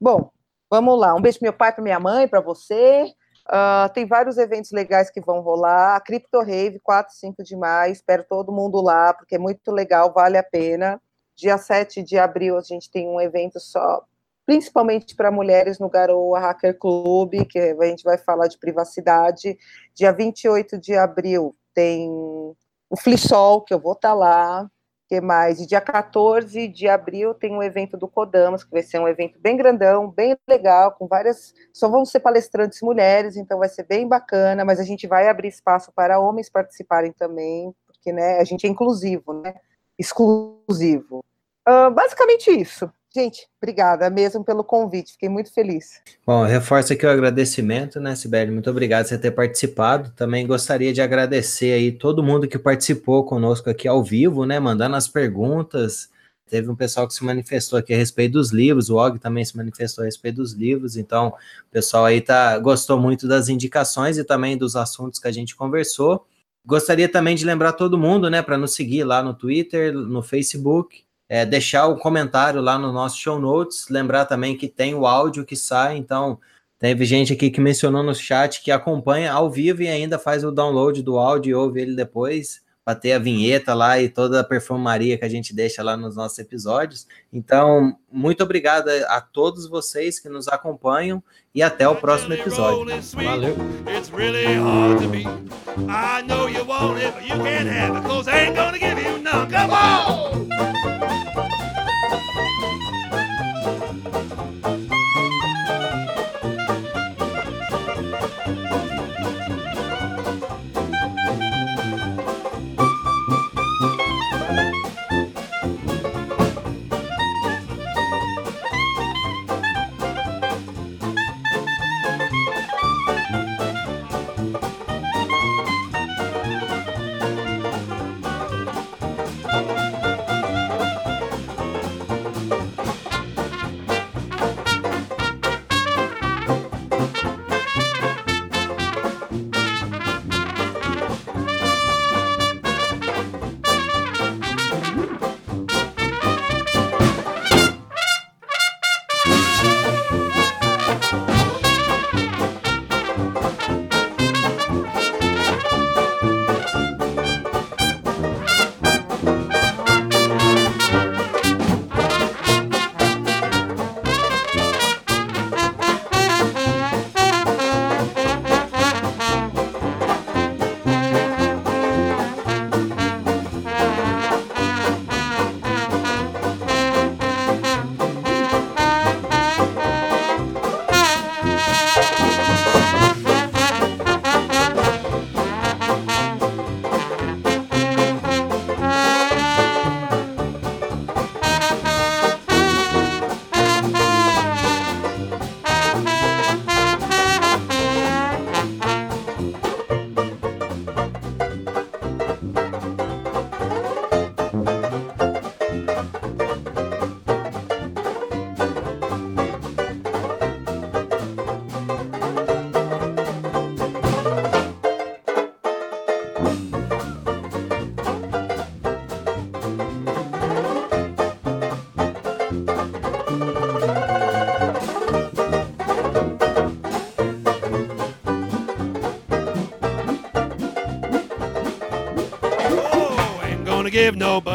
C: Bom, vamos lá. Um beijo para meu pai, para minha mãe, para você. Uh, tem vários eventos legais que vão rolar. A Crypto Rave, 4 e 5 de maio. Espero todo mundo lá, porque é muito legal, vale a pena. Dia 7 de abril, a gente tem um evento só, principalmente para mulheres no Garoa Hacker Club, que a gente vai falar de privacidade. Dia 28 de abril, tem o Flissol, que eu vou estar tá lá, que mais? E dia 14 de abril tem um evento do Codamos, que vai ser um evento bem grandão, bem legal, com várias. Só vão ser palestrantes mulheres, então vai ser bem bacana, mas a gente vai abrir espaço para homens participarem também, porque né, a gente é inclusivo, né? Exclusivo. Uh, basicamente isso. Gente, obrigada mesmo pelo convite, fiquei muito feliz.
B: Bom, reforço aqui o agradecimento, né, Sibeli? Muito obrigado por você ter participado. Também gostaria de agradecer aí todo mundo que participou conosco aqui ao vivo, né, mandando as perguntas. Teve um pessoal que se manifestou aqui a respeito dos livros, o Og também se manifestou a respeito dos livros, então o pessoal aí tá, gostou muito das indicações e também dos assuntos que a gente conversou. Gostaria também de lembrar todo mundo, né, para nos seguir lá no Twitter, no Facebook, é, deixar o comentário lá no nosso show notes. Lembrar também que tem o áudio que sai, então teve gente aqui que mencionou no chat que acompanha ao vivo e ainda faz o download do áudio e ouve ele depois para ter a vinheta lá e toda a perfumaria que a gente deixa lá nos nossos episódios. Então, muito obrigado a todos vocês que nos acompanham e até o próximo episódio. Valeu.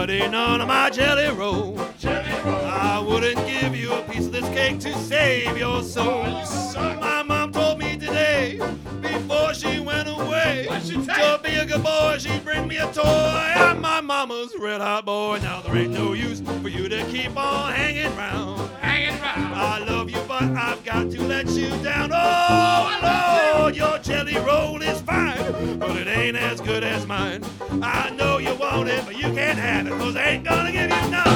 B: None of my jelly roll. jelly roll. I wouldn't give you a piece of this cake to save your soul. My mom told me today, before she went away, to be a good boy, she'd bring me a toy. I'm my mama's red hot boy. Now there ain't no use for you to keep on hanging round. Hanging round. I love you, but I've got to let you down. Oh, Lord, your jelly roll is fine
D: but it ain't as good as mine. I know you want it, can't have it, cause ain't gonna give you nothing.